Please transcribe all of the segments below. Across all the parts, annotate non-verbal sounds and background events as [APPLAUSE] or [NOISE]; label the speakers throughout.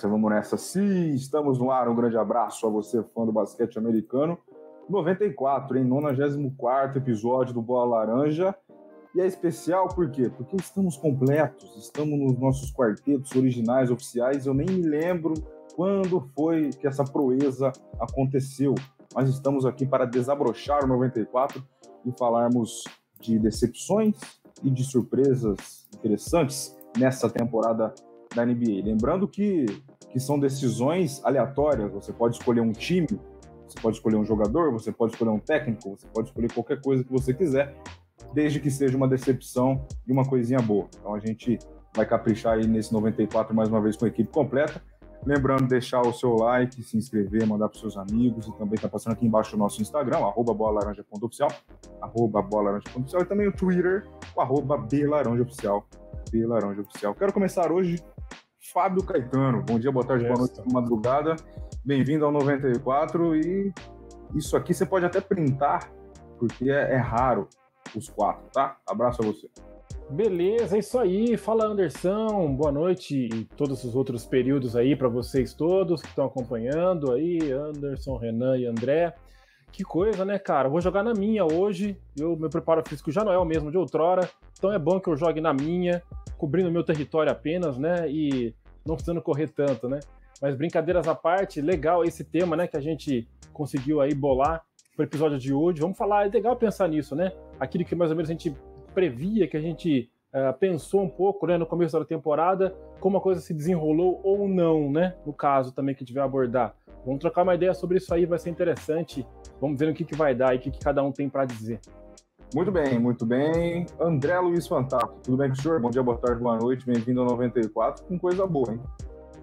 Speaker 1: nessa, vamos nessa. Sim, estamos no ar. Um grande abraço a você, fã do basquete americano. 94, em 94 episódio do Bola Laranja. E é especial por quê? Porque estamos completos, estamos nos nossos quartetos originais, oficiais. Eu nem me lembro quando foi que essa proeza aconteceu, mas estamos aqui para desabrochar o 94 e falarmos de decepções e de surpresas interessantes nessa temporada da NBA. Lembrando que, que são decisões aleatórias, você pode escolher um time, você pode escolher um jogador, você pode escolher um técnico, você pode escolher qualquer coisa que você quiser, desde que seja uma decepção e uma coisinha boa. Então a gente vai caprichar aí nesse 94 mais uma vez com a equipe completa. Lembrando, deixar o seu like, se inscrever, mandar para seus amigos e também está passando aqui embaixo o nosso Instagram, arroba bolalaranja.oficial, arroba e também o Twitter, o arroba belaranjaoficial, belaranjaoficial. Quero começar hoje, Fábio Caetano. Bom dia, boa tarde, boa noite, boa madrugada. Bem-vindo ao 94 e isso aqui você pode até printar, porque é, é raro os quatro, tá? Abraço a você.
Speaker 2: Beleza, é isso aí. Fala Anderson, boa noite e todos os outros períodos aí para vocês todos que estão acompanhando aí, Anderson, Renan e André. Que coisa, né, cara? vou jogar na minha hoje. Eu meu preparo físico já não é o mesmo de outrora, então é bom que eu jogue na minha, cobrindo meu território apenas, né? E não precisando correr tanto, né? Mas brincadeiras à parte, legal esse tema, né, que a gente conseguiu aí bolar para o episódio de hoje. Vamos falar, é legal pensar nisso, né? Aquilo que mais ou menos a gente previa, que a gente uh, pensou um pouco né, no começo da temporada, como a coisa se desenrolou ou não, né? No caso também que vai abordar. Vamos trocar uma ideia sobre isso aí, vai ser interessante. Vamos ver o que, que vai dar e o que, que cada um tem para dizer.
Speaker 1: Muito bem, muito bem. André Luiz Fantato, tudo bem com o senhor? Bom dia, boa tarde, boa noite, bem-vindo ao 94, com coisa boa, hein?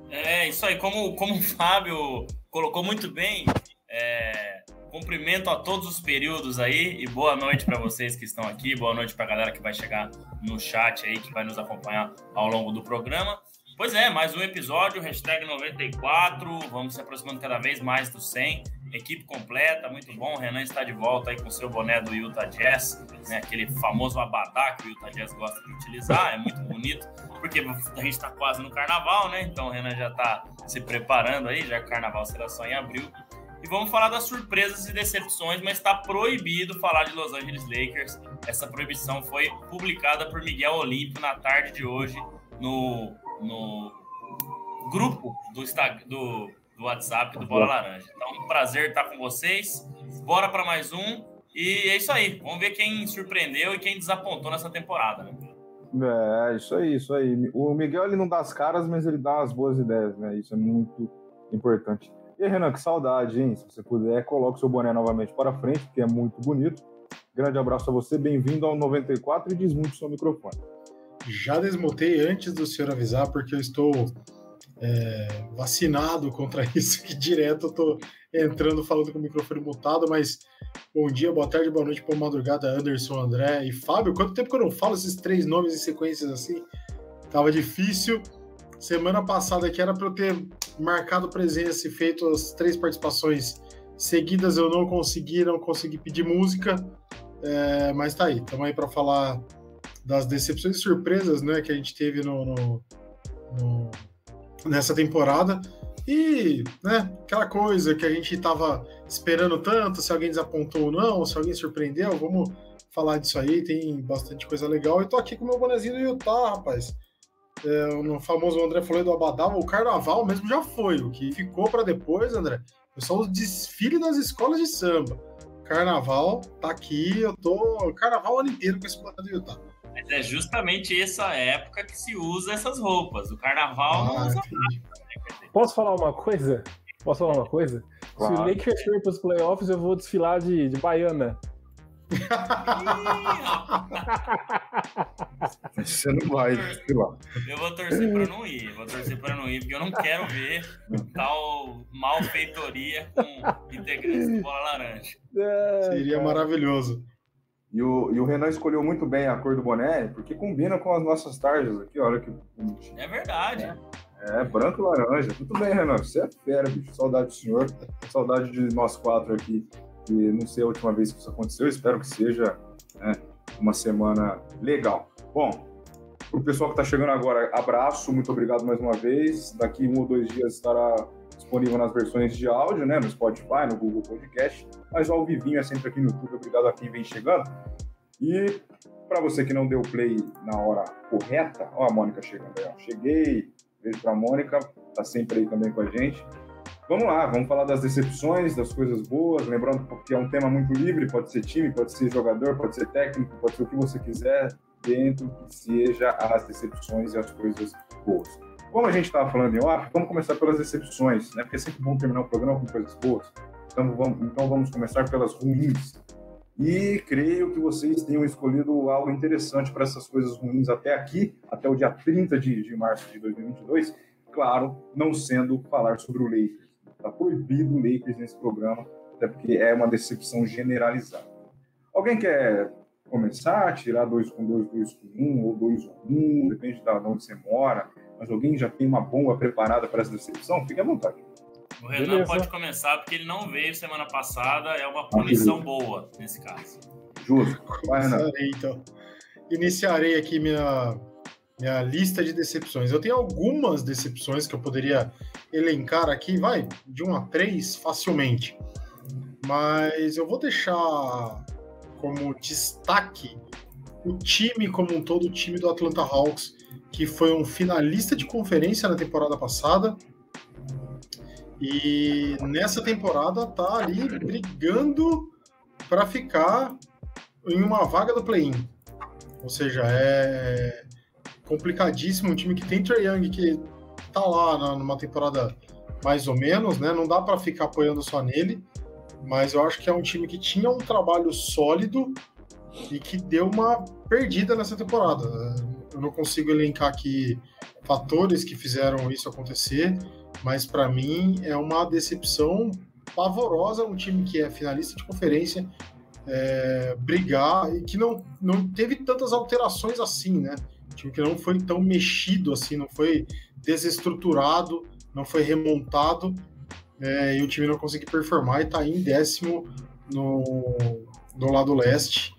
Speaker 3: É, isso aí, como, como o Fábio colocou muito bem, é, Cumprimento a todos os períodos aí e boa noite para vocês que estão aqui, boa noite para a galera que vai chegar no chat aí, que vai nos acompanhar ao longo do programa. Pois é, mais um episódio, hashtag 94, vamos se aproximando cada vez mais do 100, equipe completa, muito bom, o Renan está de volta aí com seu boné do Utah Jazz, né, aquele famoso abadá que o Utah Jazz gosta de utilizar, é muito bonito, porque a gente está quase no carnaval, né, então o Renan já está se preparando aí, já que o carnaval será só em abril, e vamos falar das surpresas e decepções, mas está proibido falar de Los Angeles Lakers. Essa proibição foi publicada por Miguel Olímpio na tarde de hoje no, no grupo do, do, do WhatsApp do Bola Laranja. Então, um prazer estar com vocês. Bora para mais um. E é isso aí. Vamos ver quem surpreendeu e quem desapontou nessa temporada. Né?
Speaker 1: É, isso aí, isso aí. O Miguel ele não dá as caras, mas ele dá as boas ideias, né? Isso é muito importante. E Renan, que saudade, hein? Se você puder, coloque seu boné novamente para frente, que é muito bonito. Grande abraço a você, bem-vindo ao 94 e desmonte seu microfone.
Speaker 4: Já desmontei antes do senhor avisar, porque eu estou é, vacinado contra [LAUGHS] isso, que direto eu estou entrando falando com o microfone mutado, mas bom dia, boa tarde, boa noite, boa madrugada, Anderson, André e Fábio. Quanto tempo que eu não falo esses três nomes em sequências assim? Tava difícil. Semana passada que era para eu ter marcado presença e feito as três participações seguidas, eu não consegui, não consegui pedir música, é, mas tá aí, estamos aí para falar das decepções e surpresas né, que a gente teve no, no, no, nessa temporada. E, né, aquela coisa que a gente estava esperando tanto, se alguém desapontou ou não, se alguém surpreendeu, vamos falar disso aí, tem bastante coisa legal. E tô aqui com o meu bonezinho do Utah, rapaz é, no famoso André falou do Abadá, o carnaval mesmo já foi. O que ficou para depois, André, foi só o desfile das escolas de samba. Carnaval tá aqui, eu tô carnaval o ano inteiro com esse plano do Utah.
Speaker 3: Mas é justamente essa época que se usa essas roupas. O carnaval ah, não usa nada.
Speaker 2: Né? Posso falar uma coisa? Posso falar uma coisa? Claro. Se o Lakers for para os playoffs, eu vou desfilar de, de baiana.
Speaker 1: Você não vai, sei lá.
Speaker 3: Eu vou torcer para não ir, vou torcer para não ir, porque eu não quero ver tal malfeitoria com integrantes do Bola Laranja.
Speaker 4: É, Seria cara. maravilhoso.
Speaker 1: E o, e o Renan escolheu muito bem a cor do boné, porque combina com as nossas tarjas aqui, olha que
Speaker 3: bonitinho. É verdade.
Speaker 1: É, é branco e laranja. Muito bem, Renan, você é fera, bicho. Saudade do senhor, saudade de nós quatro aqui que não sei a última vez que isso aconteceu, espero que seja né, uma semana legal. Bom, O pessoal que está chegando agora, abraço, muito obrigado mais uma vez. Daqui um ou dois dias estará disponível nas versões de áudio, né, no Spotify, no Google Podcast, mas ao vivinho é sempre aqui no YouTube. Obrigado a quem vem chegando. E para você que não deu play na hora correta, ó a Mônica chegando aí, ó. Cheguei, beijo para a Mônica, tá sempre aí também com a gente. Vamos lá, vamos falar das decepções, das coisas boas, lembrando que é um tema muito livre, pode ser time, pode ser jogador, pode ser técnico, pode ser o que você quiser, dentro que seja as decepções e as coisas boas. Como a gente estava falando em off, vamos começar pelas decepções, né? Porque é sempre bom terminar o programa com coisas boas. Então vamos, então vamos começar pelas ruins. E creio que vocês tenham escolhido algo interessante para essas coisas ruins até aqui, até o dia 30 de, de março de 2022. Claro, não sendo falar sobre o Lakers. Está proibido o Lakers nesse programa, até porque é uma decepção generalizada. Alguém quer começar, tirar dois com dois, dois com um, ou dois com um, depende de onde você mora, mas alguém já tem uma bomba preparada para essa decepção? Fique à vontade.
Speaker 3: O Renan Beleza. pode começar porque ele não veio semana passada, é uma punição ah, boa nesse caso.
Speaker 1: Justo.
Speaker 4: Vai, Renan. Então. Iniciarei aqui minha, minha lista de decepções. Eu tenho algumas decepções que eu poderia elencar aqui, vai, de 1 a 3 facilmente. Mas eu vou deixar como destaque o time como um todo, o time do Atlanta Hawks, que foi um finalista de conferência na temporada passada. E nessa temporada tá ali brigando para ficar em uma vaga do play-in. Ou seja, é complicadíssimo. Um time que tem Trae Young, que tá lá numa temporada mais ou menos, né? Não dá para ficar apoiando só nele, mas eu acho que é um time que tinha um trabalho sólido e que deu uma perdida nessa temporada. Eu não consigo elencar aqui fatores que fizeram isso acontecer, mas para mim é uma decepção pavorosa um time que é finalista de conferência é, brigar e que não, não teve tantas alterações assim, né? time que não foi tão mexido assim, não foi desestruturado, não foi remontado, é, e o time não conseguiu performar e está em décimo no, no lado leste.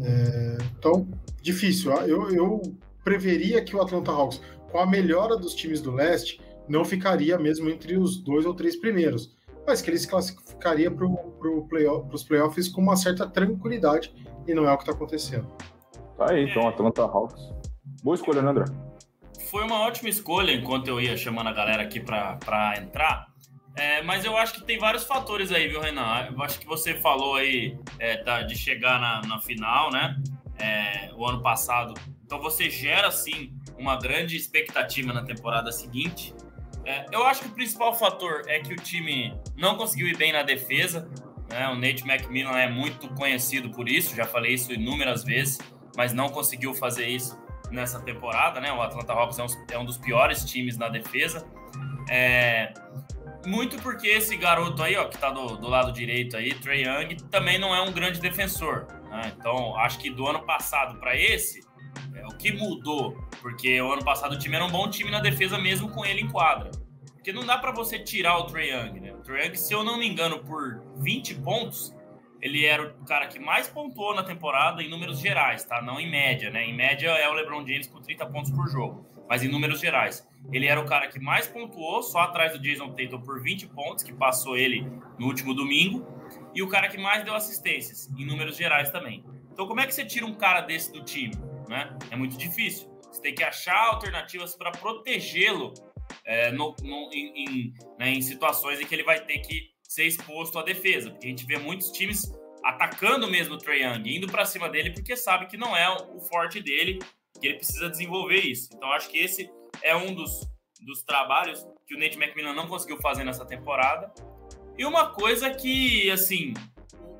Speaker 4: É, então, difícil. Eu, eu preveria que o Atlanta Hawks, com a melhora dos times do leste, não ficaria mesmo entre os dois ou três primeiros, mas que ele se classificaria para pro play os playoffs com uma certa tranquilidade, e não é o que está acontecendo.
Speaker 1: Tá aí, então, Atlanta Hawks. Boa escolha, né, André?
Speaker 3: Foi uma ótima escolha enquanto eu ia chamando a galera aqui para entrar. É, mas eu acho que tem vários fatores aí, viu, Renan? Eu acho que você falou aí é, de chegar na, na final, né? É, o ano passado. Então você gera, sim, uma grande expectativa na temporada seguinte. É, eu acho que o principal fator é que o time não conseguiu ir bem na defesa. Né? O Nate McMillan é muito conhecido por isso, já falei isso inúmeras vezes, mas não conseguiu fazer isso nessa temporada, né? O Atlanta Hawks é um, é um dos piores times na defesa. É, muito porque esse garoto aí, ó, que tá do, do lado direito aí, Trey Young, também não é um grande defensor. Né? Então, acho que do ano passado para esse, é, o que mudou? Porque o ano passado o time era um bom time na defesa mesmo com ele em quadra. Porque não dá para você tirar o Trey Young, né? O Trey Young, se eu não me engano, por 20 pontos, ele era o cara que mais pontuou na temporada em números gerais, tá? Não em média, né? Em média é o LeBron James com 30 pontos por jogo, mas em números gerais. Ele era o cara que mais pontuou, só atrás do Jason Tatum por 20 pontos, que passou ele no último domingo, e o cara que mais deu assistências, em números gerais também. Então, como é que você tira um cara desse do time? Né? É muito difícil. Você tem que achar alternativas para protegê-lo é, no, no, em, em, né, em situações em que ele vai ter que ser exposto à defesa, porque a gente vê muitos times atacando mesmo o Trae Young, indo para cima dele porque sabe que não é o forte dele, que ele precisa desenvolver isso. Então acho que esse é um dos, dos trabalhos que o Nate McMillan não conseguiu fazer nessa temporada. E uma coisa que, assim,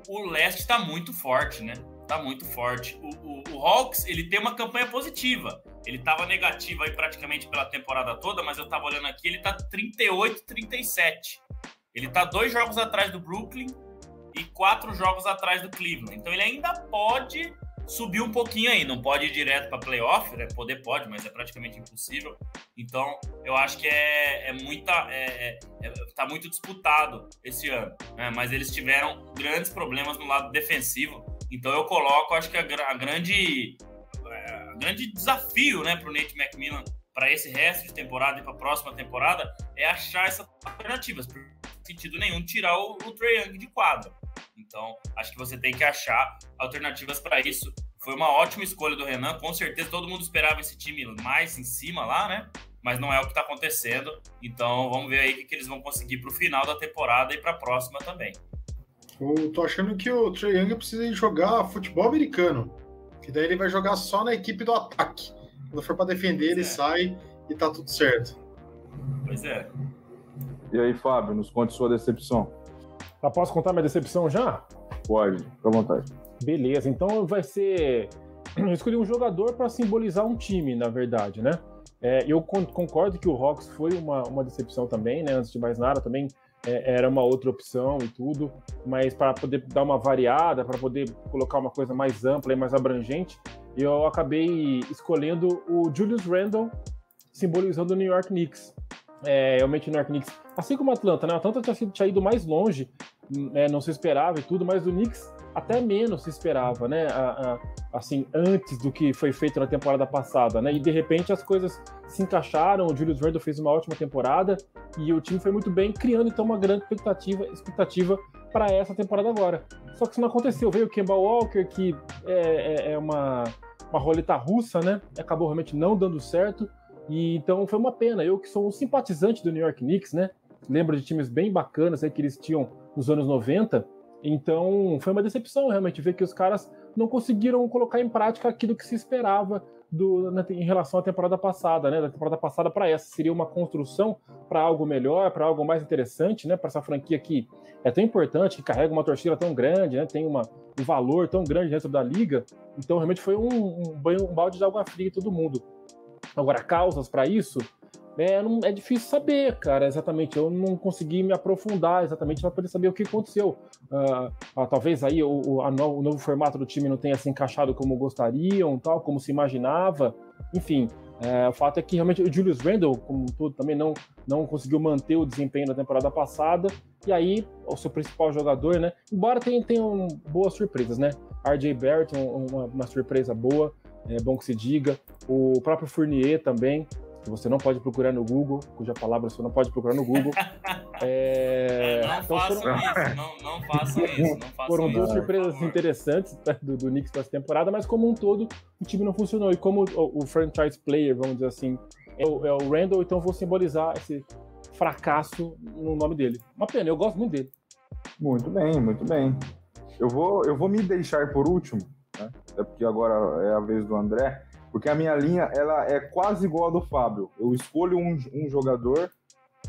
Speaker 3: o, leste está muito forte, né? Tá muito forte. O, o, o, Hawks, ele tem uma campanha positiva. Ele estava negativo aí praticamente pela temporada toda, mas eu estava olhando aqui, ele tá 38-37. Ele tá dois jogos atrás do Brooklyn e quatro jogos atrás do Cleveland. Então ele ainda pode subir um pouquinho aí. Não pode ir direto para playoff, né? Poder pode, mas é praticamente impossível. Então eu acho que é, é muita. É, é, tá muito disputado esse ano. Né? Mas eles tiveram grandes problemas no lado defensivo. Então eu coloco, acho que a, a grande. É, grande desafio né, para o Nate McMillan para esse resto de temporada e para a próxima temporada é achar essas alternativas. Por sentido nenhum tirar o, o Trae Young de quadra. Então, acho que você tem que achar alternativas para isso. Foi uma ótima escolha do Renan, com certeza todo mundo esperava esse time mais em cima lá, né? Mas não é o que está acontecendo. Então, vamos ver aí o que, que eles vão conseguir para o final da temporada e para a próxima também.
Speaker 4: Eu tô achando que o Trae Young precisa jogar futebol americano. Que daí ele vai jogar só na equipe do ataque. Quando for para defender, ele é. sai e tá tudo certo.
Speaker 3: Pois é.
Speaker 1: E aí, Fábio, nos conte sua decepção.
Speaker 2: Já posso contar minha decepção já?
Speaker 1: Pode, fica à vontade.
Speaker 2: Beleza, então vai ser. Eu escolhi um jogador para simbolizar um time, na verdade, né? É, eu concordo que o Hawks foi uma, uma decepção também, né? Antes de mais nada, também é, era uma outra opção e tudo, mas para poder dar uma variada, para poder colocar uma coisa mais ampla e mais abrangente, eu acabei escolhendo o Julius Randle, simbolizando o New York Knicks. É, realmente o New York Knicks, assim como o Atlanta, né? O Atlanta tinha, tinha ido mais longe, né? não se esperava e tudo, mas o Knicks até menos se esperava, né? A, a, assim, antes do que foi feito na temporada passada, né? E de repente as coisas se encaixaram, o Julius Randle fez uma ótima temporada e o time foi muito bem, criando então uma grande expectativa, expectativa para essa temporada agora. Só que isso não aconteceu. Veio o Kemba Walker, que é, é, é uma, uma roleta russa, né? Acabou realmente não dando certo. E então foi uma pena. Eu que sou um simpatizante do New York Knicks, né? Lembro de times bem bacanas aí que eles tinham nos anos 90. Então foi uma decepção realmente ver que os caras não conseguiram colocar em prática aquilo que se esperava do, na, em relação à temporada passada, né? Da temporada passada para essa seria uma construção para algo melhor, para algo mais interessante, né? Para essa franquia que é tão importante, que carrega uma torcida tão grande, né? Tem uma, um valor tão grande dentro da liga. Então realmente foi um, um, banho, um balde de água fria em todo mundo. Agora, causas para isso, é, não, é difícil saber, cara, exatamente. Eu não consegui me aprofundar exatamente para poder saber o que aconteceu. Uh, talvez aí o, o, no, o, novo formato do time não tenha se encaixado como gostariam, tal, como se imaginava. Enfim, é, o fato é que realmente o Julius Randle, como todo, também não, não conseguiu manter o desempenho da temporada passada. E aí, o seu principal jogador, né? Embora tenha, tenham boas surpresas, né? RJ Barrett, uma, uma surpresa boa é bom que se diga. O próprio Fournier também, que você não pode procurar no Google, cuja palavra você não pode procurar no Google. [LAUGHS]
Speaker 3: É... Não, então façam foram... isso, não, não façam isso, não [LAUGHS] façam
Speaker 2: Foram
Speaker 3: isso,
Speaker 2: duas surpresas interessantes né, do, do Knicks para essa temporada, mas como um todo, o time não funcionou. E como o, o franchise player, vamos dizer assim, é o, é o Randall, então vou simbolizar esse fracasso no nome dele. Uma pena, eu gosto muito dele.
Speaker 1: Muito bem, muito bem. Eu vou, eu vou me deixar por último, né? É porque agora é a vez do André, porque a minha linha ela é quase igual a do Fábio. Eu escolho um, um jogador,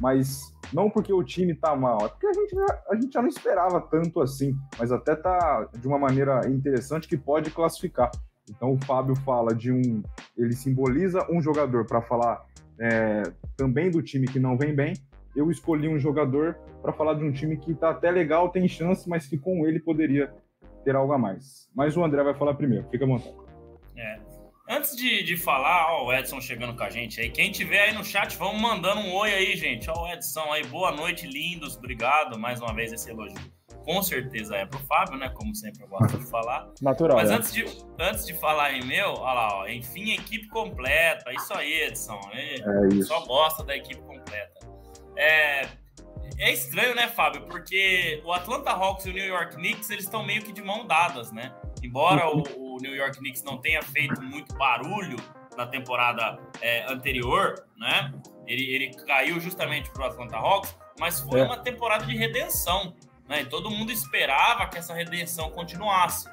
Speaker 1: mas não porque o time tá mal, é porque a gente, já, a gente já não esperava tanto assim, mas até tá de uma maneira interessante que pode classificar. Então o Fábio fala de um. Ele simboliza um jogador para falar é, também do time que não vem bem. Eu escolhi um jogador para falar de um time que tá até legal, tem chance, mas que com ele poderia ter algo a mais. Mas o André vai falar primeiro, fica à vontade.
Speaker 3: É. Antes de, de falar, ó, o Edson chegando com a gente aí. Quem tiver aí no chat, vamos mandando um oi aí, gente. Ó, o Edson aí, boa noite, lindos. Obrigado mais uma vez esse elogio. Com certeza é pro Fábio, né? Como sempre eu gosto de falar. [LAUGHS]
Speaker 2: Natural.
Speaker 3: Mas
Speaker 2: é.
Speaker 3: antes, de, antes de falar em meu, olha lá, ó, enfim, equipe completa. Isso aí, Edson. Ele é isso. Só gosta da equipe completa. É, é estranho, né, Fábio? Porque o Atlanta Hawks e o New York Knicks, eles estão meio que de mão dadas, né? Embora o, o New York Knicks não tenha feito muito barulho na temporada é, anterior, né? Ele, ele caiu justamente para o Atlanta Hawks, mas foi é. uma temporada de redenção, né? E todo mundo esperava que essa redenção continuasse.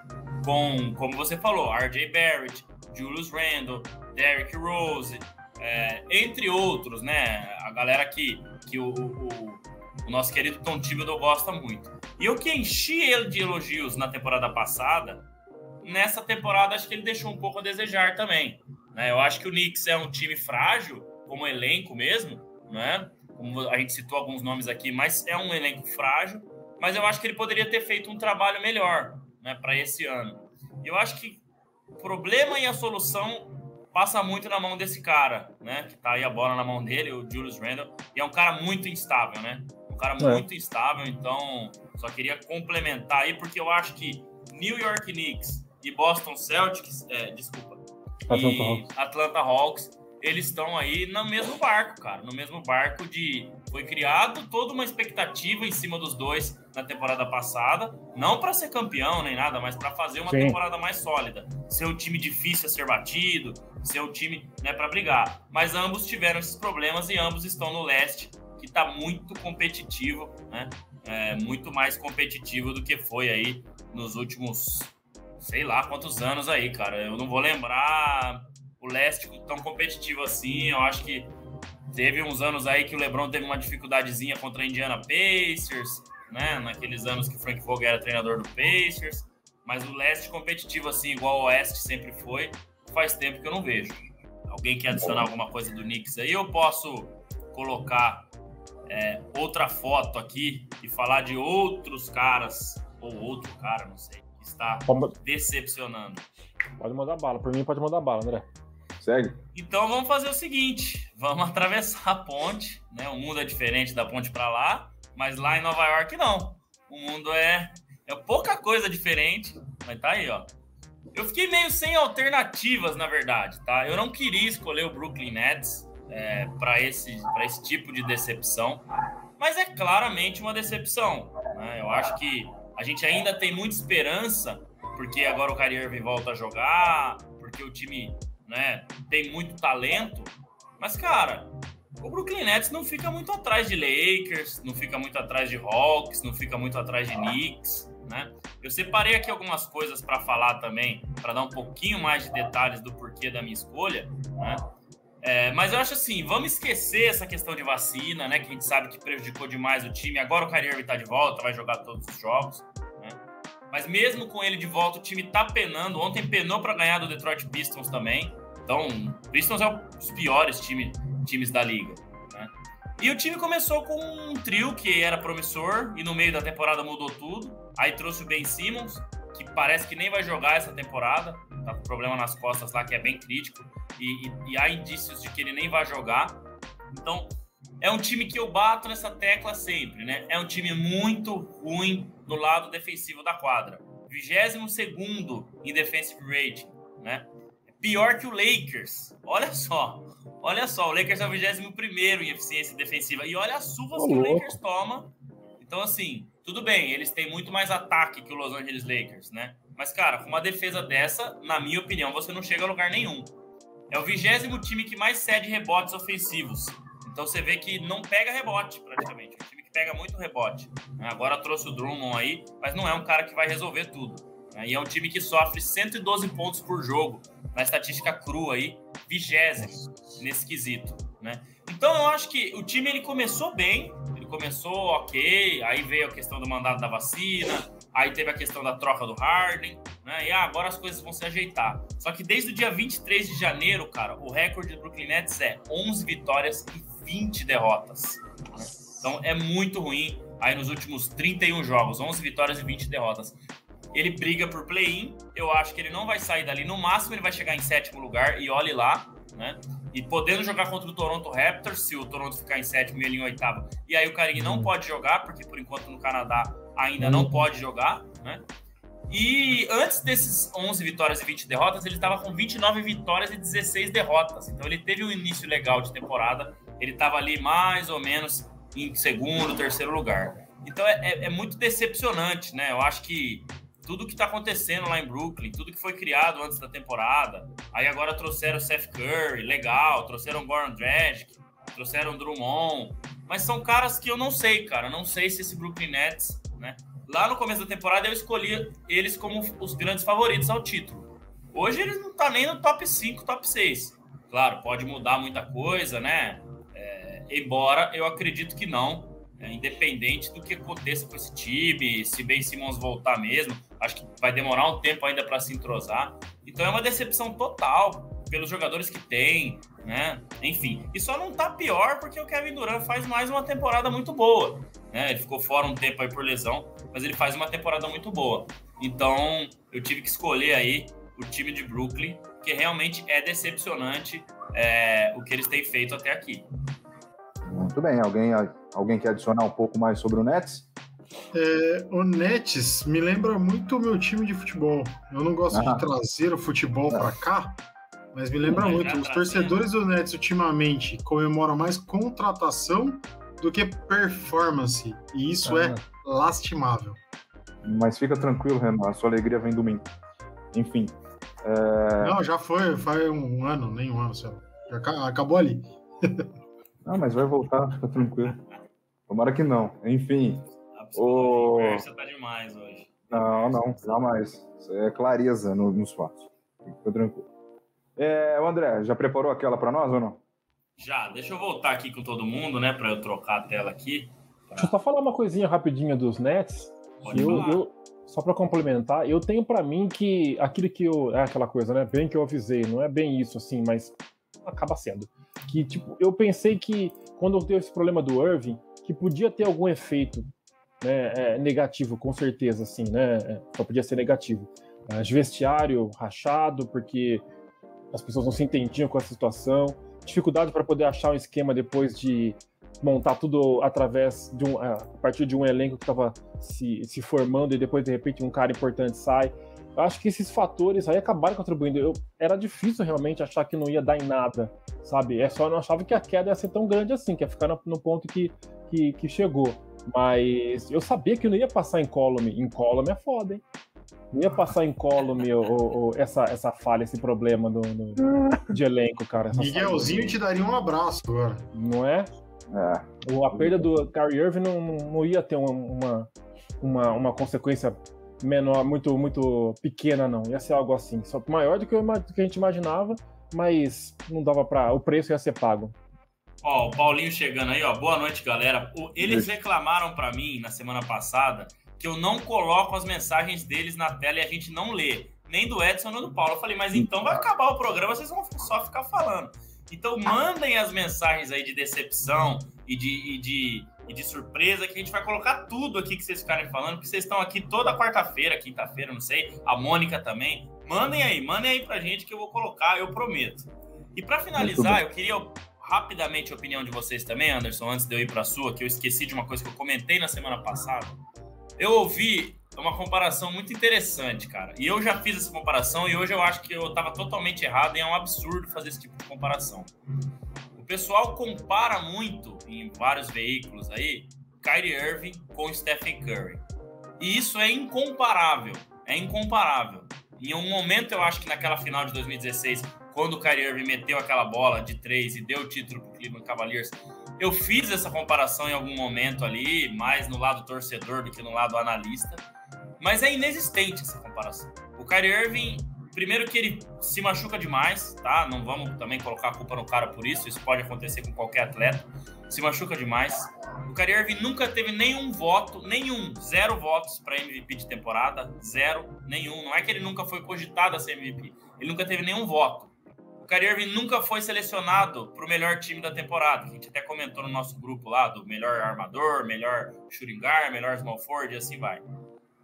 Speaker 3: Com, como você falou, R.J. Barrett, Julius Randle, Derrick Rose, é, entre outros, né? A galera que, que o, o o nosso querido Tom Thibodeau gosta muito. E eu que enchi ele de elogios na temporada passada, nessa temporada acho que ele deixou um pouco a desejar também. Né? Eu acho que o Knicks é um time frágil, como elenco mesmo, né? Como a gente citou alguns nomes aqui, mas é um elenco frágil. Mas eu acho que ele poderia ter feito um trabalho melhor né, para esse ano. Eu acho que o problema e a solução passa muito na mão desse cara, né? Que tá aí a bola na mão dele, o Julius Randle. E é um cara muito instável, né? Cara é. muito instável, então só queria complementar aí, porque eu acho que New York Knicks e Boston Celtics, é, desculpa, Atlanta Hawks. Atlanta Hawks eles estão aí no mesmo barco, cara. No mesmo barco de. Foi criado toda uma expectativa em cima dos dois na temporada passada. Não para ser campeão nem nada, mas para fazer uma Sim. temporada mais sólida. Ser um time difícil a ser batido, ser um time né, para brigar. Mas ambos tiveram esses problemas e ambos estão no leste, que está muito competitivo, né? É, muito mais competitivo do que foi aí nos últimos sei lá quantos anos aí, cara. Eu não vou lembrar o leste tão competitivo assim. Eu acho que teve uns anos aí que o LeBron teve uma dificuldadezinha contra a Indiana Pacers, né? Naqueles anos que o Frank Vogel era treinador do Pacers. Mas o leste competitivo assim, igual o oeste sempre foi, faz tempo que eu não vejo. Alguém quer adicionar alguma coisa do Knicks aí? Eu posso colocar é, outra foto aqui e falar de outros caras, ou outro cara, não sei, que está decepcionando.
Speaker 2: Pode mandar bala. Por mim, pode mandar bala, André.
Speaker 1: Segue.
Speaker 3: Então vamos fazer o seguinte: vamos [LAUGHS] atravessar a ponte, né? O mundo é diferente da ponte para lá, mas lá em Nova York não. O mundo é, é pouca coisa diferente, mas tá aí, ó. Eu fiquei meio sem alternativas, na verdade, tá? Eu não queria escolher o Brooklyn Nets é, para esse, esse tipo de decepção, mas é claramente uma decepção. Né? Eu acho que a gente ainda tem muita esperança, porque agora o Kyrie Irving volta a jogar, porque o time né? Tem muito talento, mas cara, o Brooklyn Nets não fica muito atrás de Lakers, não fica muito atrás de Hawks, não fica muito atrás de Knicks, né? Eu separei aqui algumas coisas para falar também, para dar um pouquinho mais de detalhes do porquê da minha escolha, né? É, mas eu acho assim, vamos esquecer essa questão de vacina, né? Que a gente sabe que prejudicou demais o time. Agora o Kyrie Irving tá de volta, vai jogar todos os jogos. Né? Mas mesmo com ele de volta, o time tá penando. Ontem penou para ganhar do Detroit Pistons também. Então, o Pistons é um dos piores time, times da liga. Né? E o time começou com um trio que era promissor e no meio da temporada mudou tudo. Aí trouxe o Ben Simmons, que parece que nem vai jogar essa temporada, tá com problema nas costas lá que é bem crítico e, e, e há indícios de que ele nem vai jogar. Então, é um time que eu bato nessa tecla sempre, né? É um time muito ruim no lado defensivo da quadra. 22 segundo em defensive rating, né? pior que o Lakers. Olha só. Olha só, o Lakers é o 21 em eficiência defensiva. E olha as suvas que o Lakers toma. Então, assim, tudo bem, eles têm muito mais ataque que o Los Angeles Lakers, né? Mas, cara, com uma defesa dessa, na minha opinião, você não chega a lugar nenhum. É o vigésimo time que mais cede rebotes ofensivos. Então você vê que não pega rebote, praticamente. É um time que pega muito rebote. Agora trouxe o Drummond aí, mas não é um cara que vai resolver tudo. E é um time que sofre 112 pontos por jogo na estatística crua aí, vigésimo nesse quesito, né? Então eu acho que o time ele começou bem, começou ok, aí veio a questão do mandado da vacina, aí teve a questão da troca do Harden, né? E ah, agora as coisas vão se ajeitar. Só que desde o dia 23 de janeiro, cara, o recorde do Brooklyn Nets é 11 vitórias e 20 derrotas. Então é muito ruim aí nos últimos 31 jogos, 11 vitórias e 20 derrotas. Ele briga por play-in. Eu acho que ele não vai sair dali. No máximo, ele vai chegar em sétimo lugar e olhe lá, né? E podendo jogar contra o Toronto Raptors, se o Toronto ficar em sétimo e ele em oitavo. E aí o Caringue não uhum. pode jogar, porque por enquanto no Canadá ainda não uhum. pode jogar, né? E antes desses 11 vitórias e 20 derrotas, ele estava com 29 vitórias e 16 derrotas. Então ele teve um início legal de temporada. Ele estava ali mais ou menos em segundo, terceiro lugar. Então é, é, é muito decepcionante, né? Eu acho que tudo que tá acontecendo lá em Brooklyn, tudo que foi criado antes da temporada. Aí agora trouxeram o Seth Curry, legal, trouxeram o Goran Dragic, trouxeram o Drummond, mas são caras que eu não sei, cara, não sei se esse Brooklyn Nets, né? Lá no começo da temporada eu escolhi eles como os grandes favoritos ao título. Hoje eles não tá nem no top 5, top 6. Claro, pode mudar muita coisa, né? É, embora eu acredito que não, é, independente do que aconteça com esse time, se Ben Simmons voltar mesmo, acho que vai demorar um tempo ainda para se entrosar. Então é uma decepção total pelos jogadores que tem, né? Enfim, e só não tá pior porque o Kevin Durant faz mais uma temporada muito boa, né? Ele ficou fora um tempo aí por lesão, mas ele faz uma temporada muito boa. Então, eu tive que escolher aí o time de Brooklyn, que realmente é decepcionante é, o que eles têm feito até aqui.
Speaker 1: Muito bem. Alguém, alguém quer adicionar um pouco mais sobre o Nets?
Speaker 4: É, o Nets me lembra muito o meu time de futebol. Eu não gosto ah. de trazer o futebol para cá, Mas me lembra muito, os torcedores do Nets ultimamente comemoram mais contratação do que performance. E isso é
Speaker 2: Ah,
Speaker 4: lastimável.
Speaker 1: Mas fica tranquilo, Renan, a sua alegria vem do mim. Enfim, é,
Speaker 4: Não, já foi, faz um ano, nem um ano, sei lá. Já aca- acabou ali. [LAUGHS]
Speaker 1: Ah, mas vai voltar, fica tranquilo. Tomara que não. Enfim,
Speaker 3: A psicologia
Speaker 1: Ô.
Speaker 3: inversa tá demais hoje.
Speaker 1: não, não, jamais. Isso é clareza no- nos fatos. Fica tranquilo. É, o André, já preparou aquela para nós ou não?
Speaker 3: Já, deixa eu voltar aqui com todo mundo, né? Pra eu trocar a tela aqui.
Speaker 2: Deixa eu só falar uma coisinha rapidinha dos Nets.
Speaker 3: Pode
Speaker 2: Eu,
Speaker 3: falar.
Speaker 2: eu- só para complementar, eu tenho pra mim que aquilo que eu. É aquela coisa, né? Bem que eu avisei, não é bem isso assim, mas acaba sendo. Que, tipo, eu pensei que quando eu teve esse problema do Irving, que podia ter algum efeito né, é, negativo, com certeza, assim, né? é, Só podia ser negativo. De vestiário rachado, porque as pessoas não se entendiam com essa situação, dificuldade para poder achar um esquema depois de montar tudo através de um, a partir de um elenco que estava se, se formando e depois de repente um cara importante sai. Eu acho que esses fatores aí acabaram contribuindo. Eu, era difícil realmente achar que não ia dar em nada, sabe? É só eu não achava que a queda ia ser tão grande assim, que ia ficar no, no ponto que, que, que chegou. Mas eu sabia que não ia passar em column. Em column é foda, hein? Não ia passar em column o, o- o- essa, essa falha, esse problema do, do- de elenco, cara.
Speaker 4: Miguelzinho te daria um abraço agora.
Speaker 2: Não é?
Speaker 1: É,
Speaker 2: O- A perda do Kyrie Irving não, não, ia ter uma, uma, uma, uma consequência menor, muito, muito pequena, não. Ia ser algo assim. Só maior do que, eu do que a gente imaginava, mas não dava para O preço ia ser pago.
Speaker 3: Ó, o Paulinho chegando aí, ó. Boa noite, galera. Eles reclamaram pra mim na semana passada que eu não coloco as mensagens deles na tela e a gente não lê. Nem do Edson, nem do Paulo. Eu falei, mas então vai acabar o programa, vocês vão só ficar falando. Então mandem as mensagens aí de decepção e de, e de, e de surpresa, que a gente vai colocar tudo aqui que vocês ficarem falando, porque vocês estão aqui toda quarta-feira, quinta-feira, não sei. A Mônica também. Mandem aí, mandem aí pra gente que eu vou colocar, eu prometo. E pra finalizar, eu queria rapidamente a opinião de vocês também, Anderson, antes de eu ir para a sua, que eu esqueci de uma coisa que eu comentei na semana passada. Eu ouvi uma comparação muito interessante, cara. E eu já fiz essa comparação e hoje eu acho que eu estava totalmente errado e é um absurdo fazer esse tipo de comparação. O pessoal compara muito em vários veículos aí Kyrie Irving com Stephen Curry. E isso é incomparável. É incomparável. Em um momento, eu acho que naquela final de 2016, quando o Kyrie Irving meteu aquela bola de três e deu o título para o Cleveland Cavaliers, eu fiz essa comparação em algum momento ali, mais no lado torcedor do que no lado analista, mas é inexistente essa comparação. O Kyrie Irving, primeiro que ele se machuca demais, tá? Não vamos também colocar a culpa no cara por isso, isso pode acontecer com qualquer atleta. Se machuca demais. O Kyrie Irving nunca teve nenhum voto, nenhum, zero votos para MVP de temporada, zero, nenhum. Não é que ele nunca foi cogitado a ser MVP, ele nunca teve nenhum voto. O Kyrie Irving nunca foi selecionado para o melhor time da temporada, a gente até comentou no nosso grupo lá, do melhor armador, melhor shooting guard, melhor small forward e assim vai.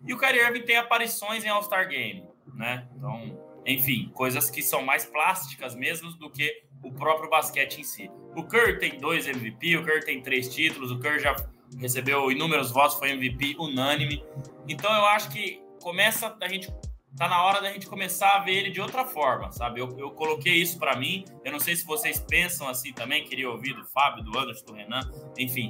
Speaker 3: E o Kyrie Irving tem aparições em All-Star Game, né? Então, enfim, coisas que são mais plásticas mesmo do que o próprio basquete em si. O Curry tem dois MVP, o Curry tem três títulos, o Curry já recebeu inúmeros votos, foi MVP unânime. Então eu acho que começa a gente tá na hora da gente começar a ver ele de outra forma, sabe? Eu, eu coloquei isso para mim. Eu não sei se vocês pensam assim também, queria ouvir do Fábio, do Anderson, do Renan, enfim.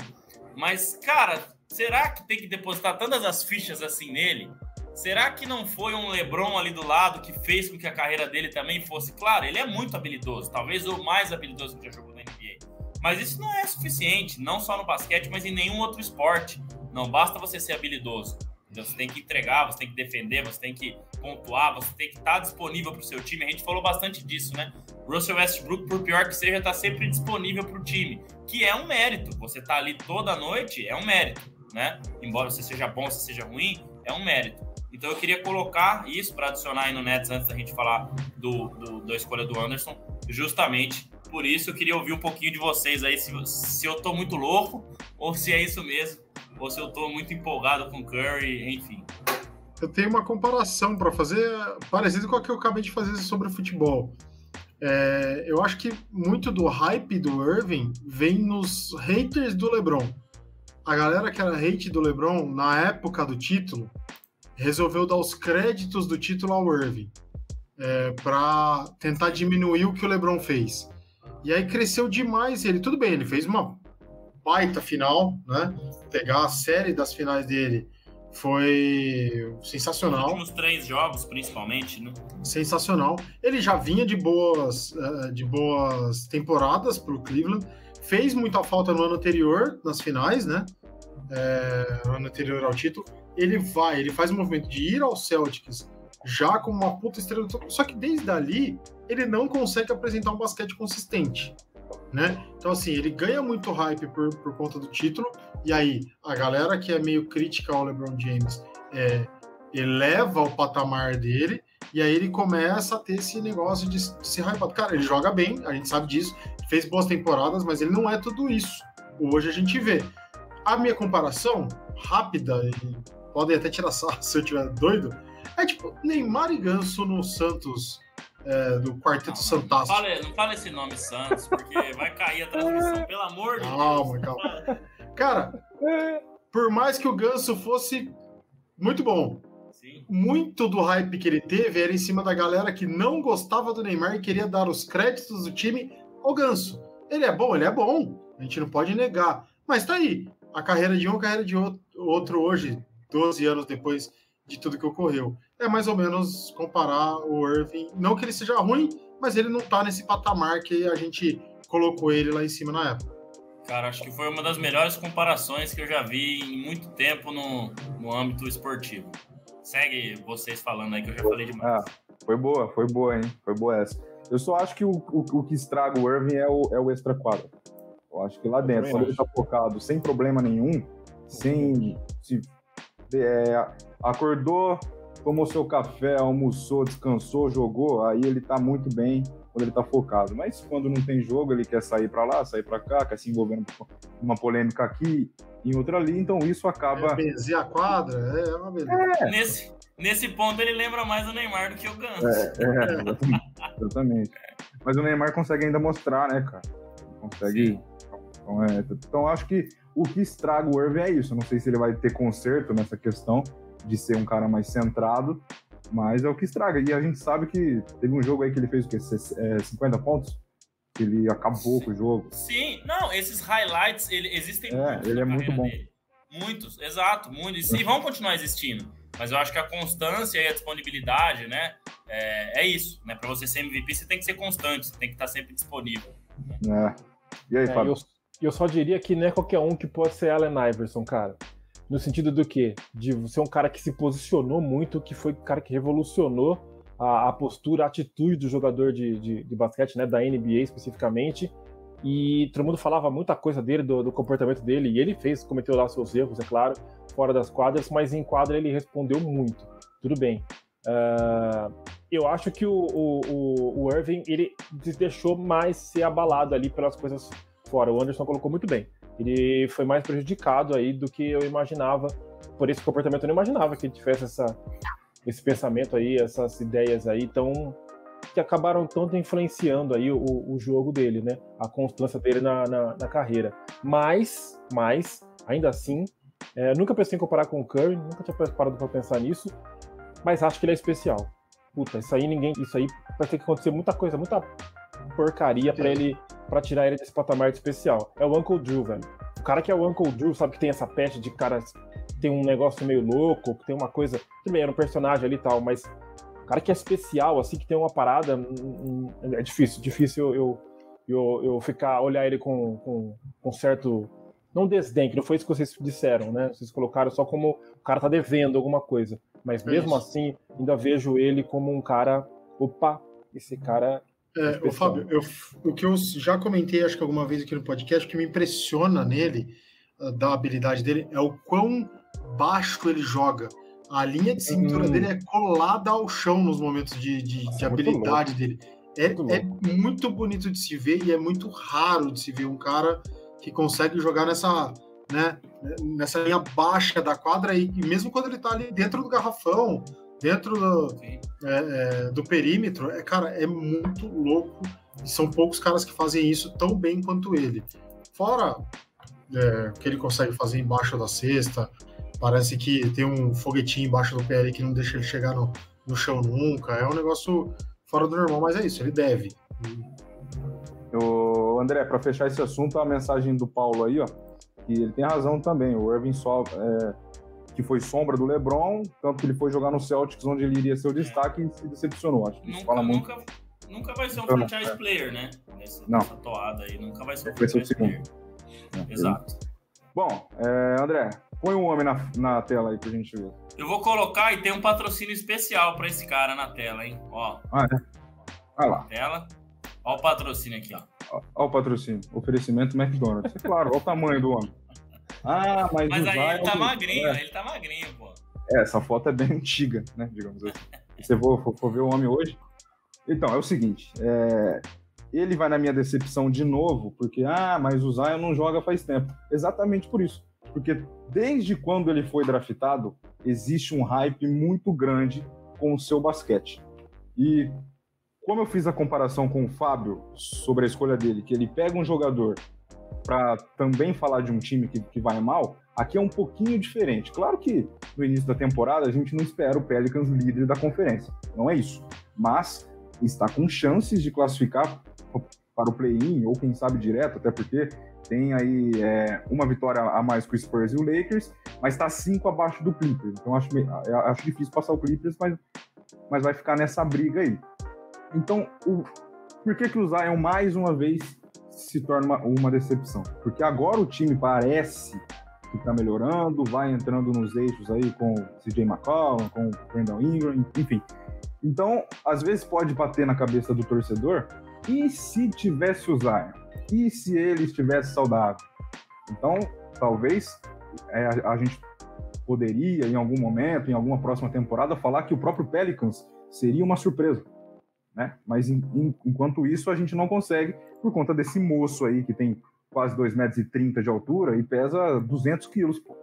Speaker 3: Mas, cara, será que tem que depositar tantas as fichas assim nele? Será que não foi um LeBron ali do lado que fez com que a carreira dele também fosse? Claro, ele é muito habilidoso, talvez o mais habilidoso que já jogou na NBA. Mas isso não é suficiente, não só no basquete, mas em nenhum outro esporte. Não basta você ser habilidoso. Você tem que entregar, você tem que defender, você tem que pontuar, você tem que estar disponível para o seu time. A gente falou bastante disso, né? Russell Westbrook, por pior que seja, está sempre disponível para o time, que é um mérito. Você tá ali toda noite é um mérito, né? Embora você seja bom, você seja ruim, é um mérito. Então eu queria colocar isso para adicionar aí no Nets antes da gente falar do, do, da escolha do Anderson, justamente por isso eu queria ouvir um pouquinho de vocês aí, se, se eu tô muito louco [LAUGHS] ou se é isso mesmo, ou se eu tô muito empolgado com Curry, enfim.
Speaker 4: Eu tenho uma comparação para fazer parecida com a que eu acabei de fazer sobre o futebol. É, eu acho que muito do hype do Irving vem nos haters do LeBron. A galera que era hate do LeBron na época do título resolveu dar os créditos do título ao Irving. é, para tentar diminuir o que o LeBron fez. E aí cresceu demais ele. Tudo bem, ele fez uma baita final, né? Pegar a série das finais dele foi sensacional. Os
Speaker 3: últimos três jogos, principalmente, né?
Speaker 4: Sensacional. Ele já vinha de boas, eh, de boas temporadas para o Cleveland. Fez muita falta no ano anterior, nas finais, né? É, no ano anterior ao título. Ele vai, ele faz o movimento de ir ao Celtics já como uma puta estrela. Só que desde ali, ele não consegue apresentar um basquete consistente. Né? Então, assim, ele ganha muito hype por, por conta do título, e aí a galera que é meio crítica ao LeBron James é, eleva o patamar dele, e aí ele começa a ter esse negócio de, de ser hypado. Cara, ele joga bem, a gente sabe disso, fez boas temporadas, mas ele não é tudo isso. Hoje a gente vê. A minha comparação, rápida, podem até tirar sarro [LAUGHS] se eu estiver doido, é tipo Neymar e Ganso no Santos é, do Quarteto não, Fantástico.
Speaker 3: Não fala, não fala esse nome Santos, porque vai cair a transmissão, pelo amor de calma,
Speaker 4: Deus. Calma, calma. Cara, por mais que o Ganso fosse muito bom, Sim. muito do hype que ele teve era em cima da galera que não gostava do Neymar e queria dar os créditos do time ao Ganso. Ele é bom, ele é bom, a gente não pode negar. Mas tá aí, a carreira de um, a carreira de outro hoje, 12 anos depois de tudo que ocorreu. É mais ou menos comparar o Irving, não que ele seja ruim, mas ele não tá nesse patamar que a gente colocou ele lá em cima na época.
Speaker 3: Cara, acho que foi uma das melhores comparações que eu já vi em muito tempo no, no âmbito esportivo. Segue vocês falando aí que eu já falei demais. Ah,
Speaker 1: foi boa, foi boa, hein? Foi boa essa. Eu só acho que o, o, o que estraga o Irving é o, é o extra quadro. Eu acho que lá dentro, quando ele tá focado sem problema nenhum, sem se é, acordou, tomou seu café, almoçou, descansou, jogou, aí ele tá muito bem quando ele tá focado. Mas quando não tem jogo, ele quer sair para lá, sair para cá, quer se envolver numa polêmica aqui em outra ali, então isso acaba. É,
Speaker 4: benzer a quadra, é, é uma beleza. É.
Speaker 3: Nesse, nesse ponto ele lembra mais o Neymar do que o Ganso.
Speaker 1: É, é exatamente, exatamente. Mas o Neymar consegue ainda mostrar, né, cara? Consegue. Sim. Então, é, então acho que o que estraga o Irving é isso. Eu não sei se ele vai ter conserto nessa questão de ser um cara mais centrado, mas é o que estraga. E a gente sabe que teve um jogo aí que ele fez o quê? 50 é, pontos? Que ele acabou com o jogo.
Speaker 3: Sim, não, esses highlights ele, existem
Speaker 1: é, muitos. Ele é muito bom. Dele.
Speaker 3: Muitos, exato, muitos. E vão continuar existindo. Mas eu acho que a constância e a disponibilidade, né? É, é isso, né? Para você ser MVP, você tem que ser constante, você tem que estar sempre disponível.
Speaker 1: É. E aí, é, Fábio?
Speaker 2: Eu, eu só diria que não é qualquer um que pode ser Allen Iverson, cara. No sentido do quê? De ser um cara que se posicionou muito, que foi o cara que revolucionou a, a postura, a atitude do jogador de, de, de, basquete, né, da NBA especificamente. E todo mundo falava muita coisa dele, do, do, comportamento dele, e ele fez, cometeu lá seus erros, é claro, fora das quadras, mas em quadra ele respondeu muito. Tudo bem. Uh, eu acho que o, o, o Irving ele deixou mais ser abalado ali pelas coisas fora. O Anderson colocou muito bem ele foi mais prejudicado aí do que eu imaginava. Por esse comportamento eu não imaginava que ele tivesse essa, esse pensamento aí, essas ideias aí tão que acabaram tanto influenciando aí o, o jogo dele, né? A constância dele na, na, na carreira. Mas, mas, ainda assim, é, nunca pensei em comparar com o Curry, nunca tinha parado para pensar nisso, mas acho que ele é especial. Puta, isso aí ninguém, isso aí vai ter que acontecer muita coisa, muita porcaria para ele para tirar ele desse patamar de especial. É o Uncle Drew, velho. O cara que é o Uncle Drew, sabe que tem essa peste de cara tem um negócio meio louco, que tem uma coisa. Tudo bem, era um personagem ali e tal, mas o cara que é especial, assim, que tem uma parada. Hum, hum, é difícil, difícil eu, eu, eu ficar, olhar ele com, com, com certo. Não desdém, que não foi isso que vocês disseram, né? Vocês colocaram só como o cara tá devendo alguma coisa. Mas mesmo assim, ainda vejo ele como um cara. Opa, esse cara
Speaker 4: é, o Fábio, eu, o que eu já comentei, acho que alguma vez aqui no podcast, o que me impressiona nele, uh, da habilidade dele, é o quão baixo ele joga. A linha de cintura hum. dele é colada ao chão nos momentos de, de, Nossa, de habilidade dele. É muito, é muito bonito de se ver e é muito raro de se ver um cara que consegue jogar nessa, né, nessa linha baixa da quadra e, e mesmo quando ele tá ali dentro do garrafão, dentro do, é, é, do perímetro, é, cara, é muito louco. E são poucos caras que fazem isso tão bem quanto ele. Fora é, que ele consegue fazer embaixo da cesta, parece que tem um foguetinho embaixo do pé ali que não deixa ele chegar no, no chão nunca. É um negócio fora do normal, mas é isso, ele deve.
Speaker 1: O André, para fechar esse assunto, a mensagem do Paulo aí, ó, que ele tem razão também. O Irving Sol, é, que foi sombra do LeBron, tanto que ele foi jogar no Celtics, onde ele iria ser o destaque, e se decepcionou. Acho que
Speaker 3: Nunca,
Speaker 1: fala muito.
Speaker 3: nunca, nunca vai ser um
Speaker 1: Então,
Speaker 3: franchise
Speaker 1: é.
Speaker 3: player, né? Nessa,
Speaker 1: Não.
Speaker 3: nessa toada aí. Nunca vai ser um
Speaker 1: Vai ser
Speaker 3: franchise player.
Speaker 1: segundo.
Speaker 3: Exato.
Speaker 1: Bom, é, André, põe o homem na, na tela aí pra gente ver.
Speaker 3: Eu vou colocar e tem um patrocínio especial pra esse cara na tela, hein? Ó,
Speaker 1: Ah, é? Ah lá,
Speaker 3: tela. Ó o patrocínio aqui, ó.
Speaker 1: ó o patrocínio. Oferecimento McDonald's. É claro, olha o tamanho do homem. Ah, mas,
Speaker 3: Mas aí ele tá magrinho,
Speaker 1: é.
Speaker 3: ele tá magrinho, pô.
Speaker 1: É, essa foto é bem [LAUGHS] antiga, né? Digamos assim. Se você for, for- for ver o homem hoje. Então, é o seguinte: é, ele vai na minha decepção de novo, porque, ah, mas o Zion não joga faz tempo. Exatamente por isso. Porque desde quando ele foi draftado, existe um hype muito grande com o seu basquete. E como eu fiz a comparação com o Fábio sobre a escolha dele, que ele pega um jogador para também falar de um time que, que vai mal, aqui é um pouquinho diferente. Claro que no início da temporada a gente não espera o Pelicans líder da conferência, não é isso. Mas está com chances de classificar para o play-in, ou quem sabe direto, até porque tem aí é, uma vitória a mais com o Spurs e o Lakers, mas está cinco abaixo do Clippers. Então acho, meio- acho difícil passar o Clippers, mas, mas vai ficar nessa briga aí. Então, o, por que, que o Zion mais uma vez se torna uma, uma decepção? Porque agora o time parece que está melhorando, vai entrando nos eixos aí com o CJ McCollum, com o Brandon Ingram, enfim. Então, às vezes pode bater na cabeça do torcedor, e se tivesse o Zion? E se ele estivesse saudável? Então, talvez é, a, a gente poderia, em algum momento, em alguma próxima temporada, falar que o próprio Pelicans seria uma surpresa. Né? Mas em- em- enquanto isso, a gente não consegue, por conta desse moço aí que tem quase 2,30 metros e 30 de altura e pesa 200 quilos. pô.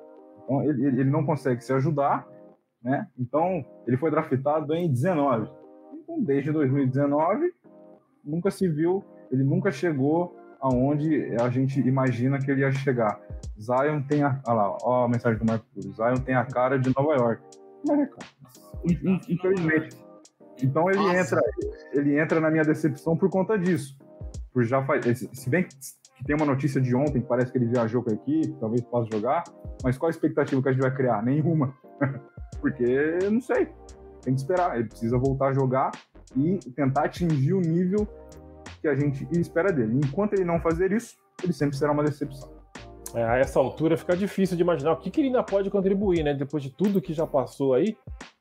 Speaker 1: Então, ele, ele não consegue se ajudar, né? Então, ele foi draftado em 19. Então, desde 2019, nunca se viu, ele nunca chegou aonde a gente imagina que ele ia chegar. Zion tem a. Olha lá, ó a mensagem do Marco Túlio. Zion tem a cara de Nova York. É, cara. In- in- Infelizmente. Então ele
Speaker 4: Nossa.
Speaker 1: entra, ele entra na minha decepção por conta disso. Por já faz, se bem que tem uma notícia de ontem que parece que ele viajou com a equipe, talvez possa jogar, mas qual a expectativa que a gente vai criar? Nenhuma. [LAUGHS] Porque não sei. Tem que esperar. Ele precisa voltar a jogar e tentar atingir o nível que a gente espera dele. Enquanto ele não fazer isso, ele sempre será uma decepção.
Speaker 2: É, a essa altura fica difícil de imaginar o que, que ele ainda pode contribuir, né? Depois de tudo que já passou aí,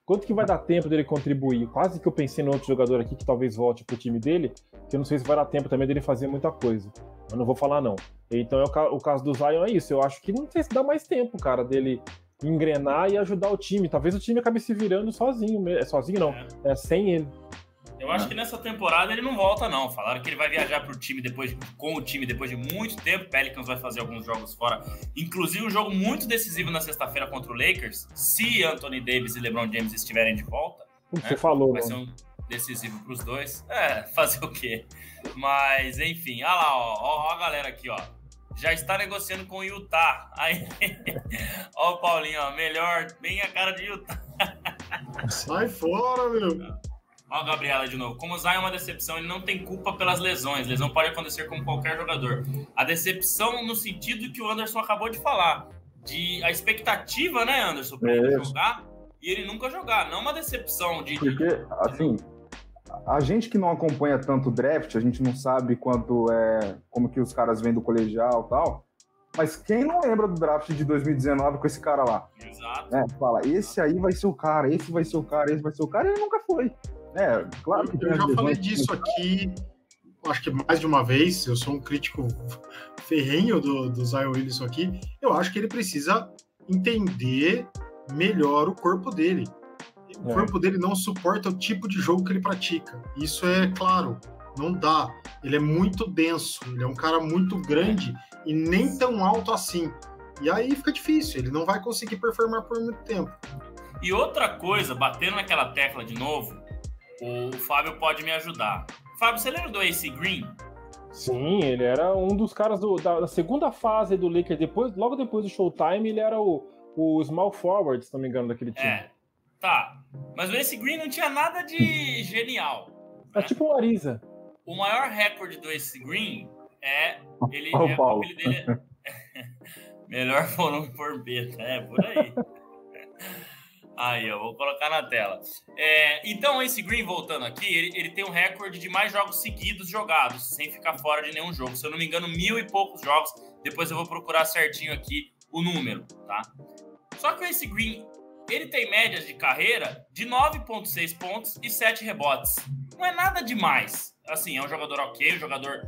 Speaker 2: quanto que vai dar tempo dele contribuir? Quase que eu pensei no outro jogador aqui que talvez volte pro time dele, que eu não sei se vai dar tempo também dele fazer muita coisa. Eu não vou falar não. Então é o, o caso do Zion é isso. Eu acho que não sei se dá mais tempo, cara, dele engrenar e ajudar o time. Talvez o time acabe se virando sozinho, sozinho não,
Speaker 3: É.
Speaker 2: é sem ele.
Speaker 3: Eu acho que nessa temporada ele não volta, não. Falaram que ele vai viajar pro time depois de- com o time depois de muito tempo. Pelicans vai fazer alguns jogos fora. Inclusive um jogo muito decisivo na sexta-feira contra o Lakers. Se Anthony Davis e LeBron James estiverem de volta,
Speaker 2: Como
Speaker 3: É,
Speaker 2: você falou,
Speaker 3: vai ser
Speaker 2: mano.
Speaker 3: um decisivo pros dois. É, fazer o quê? Mas, enfim, olha lá, ó, ó, ó a galera aqui, ó. Já está negociando com o Utah. Aí, [LAUGHS] ó o Paulinho, ó, melhor, bem a cara de Utah.
Speaker 4: Sai fora, meu.
Speaker 3: Ó Gabriela de novo. Como o Zion é uma decepção, ele não tem culpa pelas lesões. Lesão pode acontecer com qualquer jogador. A decepção no sentido que o Anderson acabou de falar. De a expectativa, né, Anderson, pra ele
Speaker 1: Isso.
Speaker 3: jogar e ele nunca jogar. Não uma decepção de. de-
Speaker 1: Porque, assim, a gente que não acompanha tanto o draft, a gente não sabe quanto é, como que os caras vêm do colegial e tal. Mas quem não lembra do draft de 2019 com esse cara lá?
Speaker 3: Exato.
Speaker 1: Né? Fala, esse aí vai ser o cara, esse vai ser o cara, esse vai ser o cara, e ele nunca foi. É, claro que tem
Speaker 4: Eu já falei disso aqui, acho que mais de uma vez. Eu sou um crítico ferrenho do, do Zion Wilson aqui. Eu acho que ele precisa entender melhor o corpo dele. O
Speaker 2: É.
Speaker 4: corpo dele não suporta o tipo de jogo que ele pratica. Isso é claro, não dá. Ele é muito denso, ele é um cara muito grande e nem tão alto assim. E aí fica difícil, ele não vai conseguir performar por muito tempo.
Speaker 3: E outra coisa, batendo naquela tecla de novo, o Fábio pode me ajudar. Fábio, você lembra do AC Green?
Speaker 2: Sim, ele era um dos caras do- da, da segunda fase do Lakers. Depois, logo depois do Showtime, ele era o, o small forward, se não me engano, daquele time.
Speaker 3: É. Tá. Mas o AC Green não tinha nada de [LAUGHS] genial.
Speaker 2: É tipo o Ariza.
Speaker 3: O maior recorde do Ace Green é. Ele,
Speaker 1: Ó,
Speaker 3: é,
Speaker 1: Paulo.
Speaker 3: é- [LAUGHS] Melhor volume por beta, é por aí. [LAUGHS] Aí, eu vou colocar na tela. É, então, esse Green, voltando aqui, ele, ele tem um recorde de mais jogos seguidos jogados, sem ficar fora de nenhum jogo. Se eu não me engano, mil e poucos jogos. Depois eu vou procurar certinho aqui o número, tá? Só que Ace Green, ele tem médias de carreira de 9,6 pontos e 7 rebotes. Não é nada demais. Assim, é um jogador ok, um jogador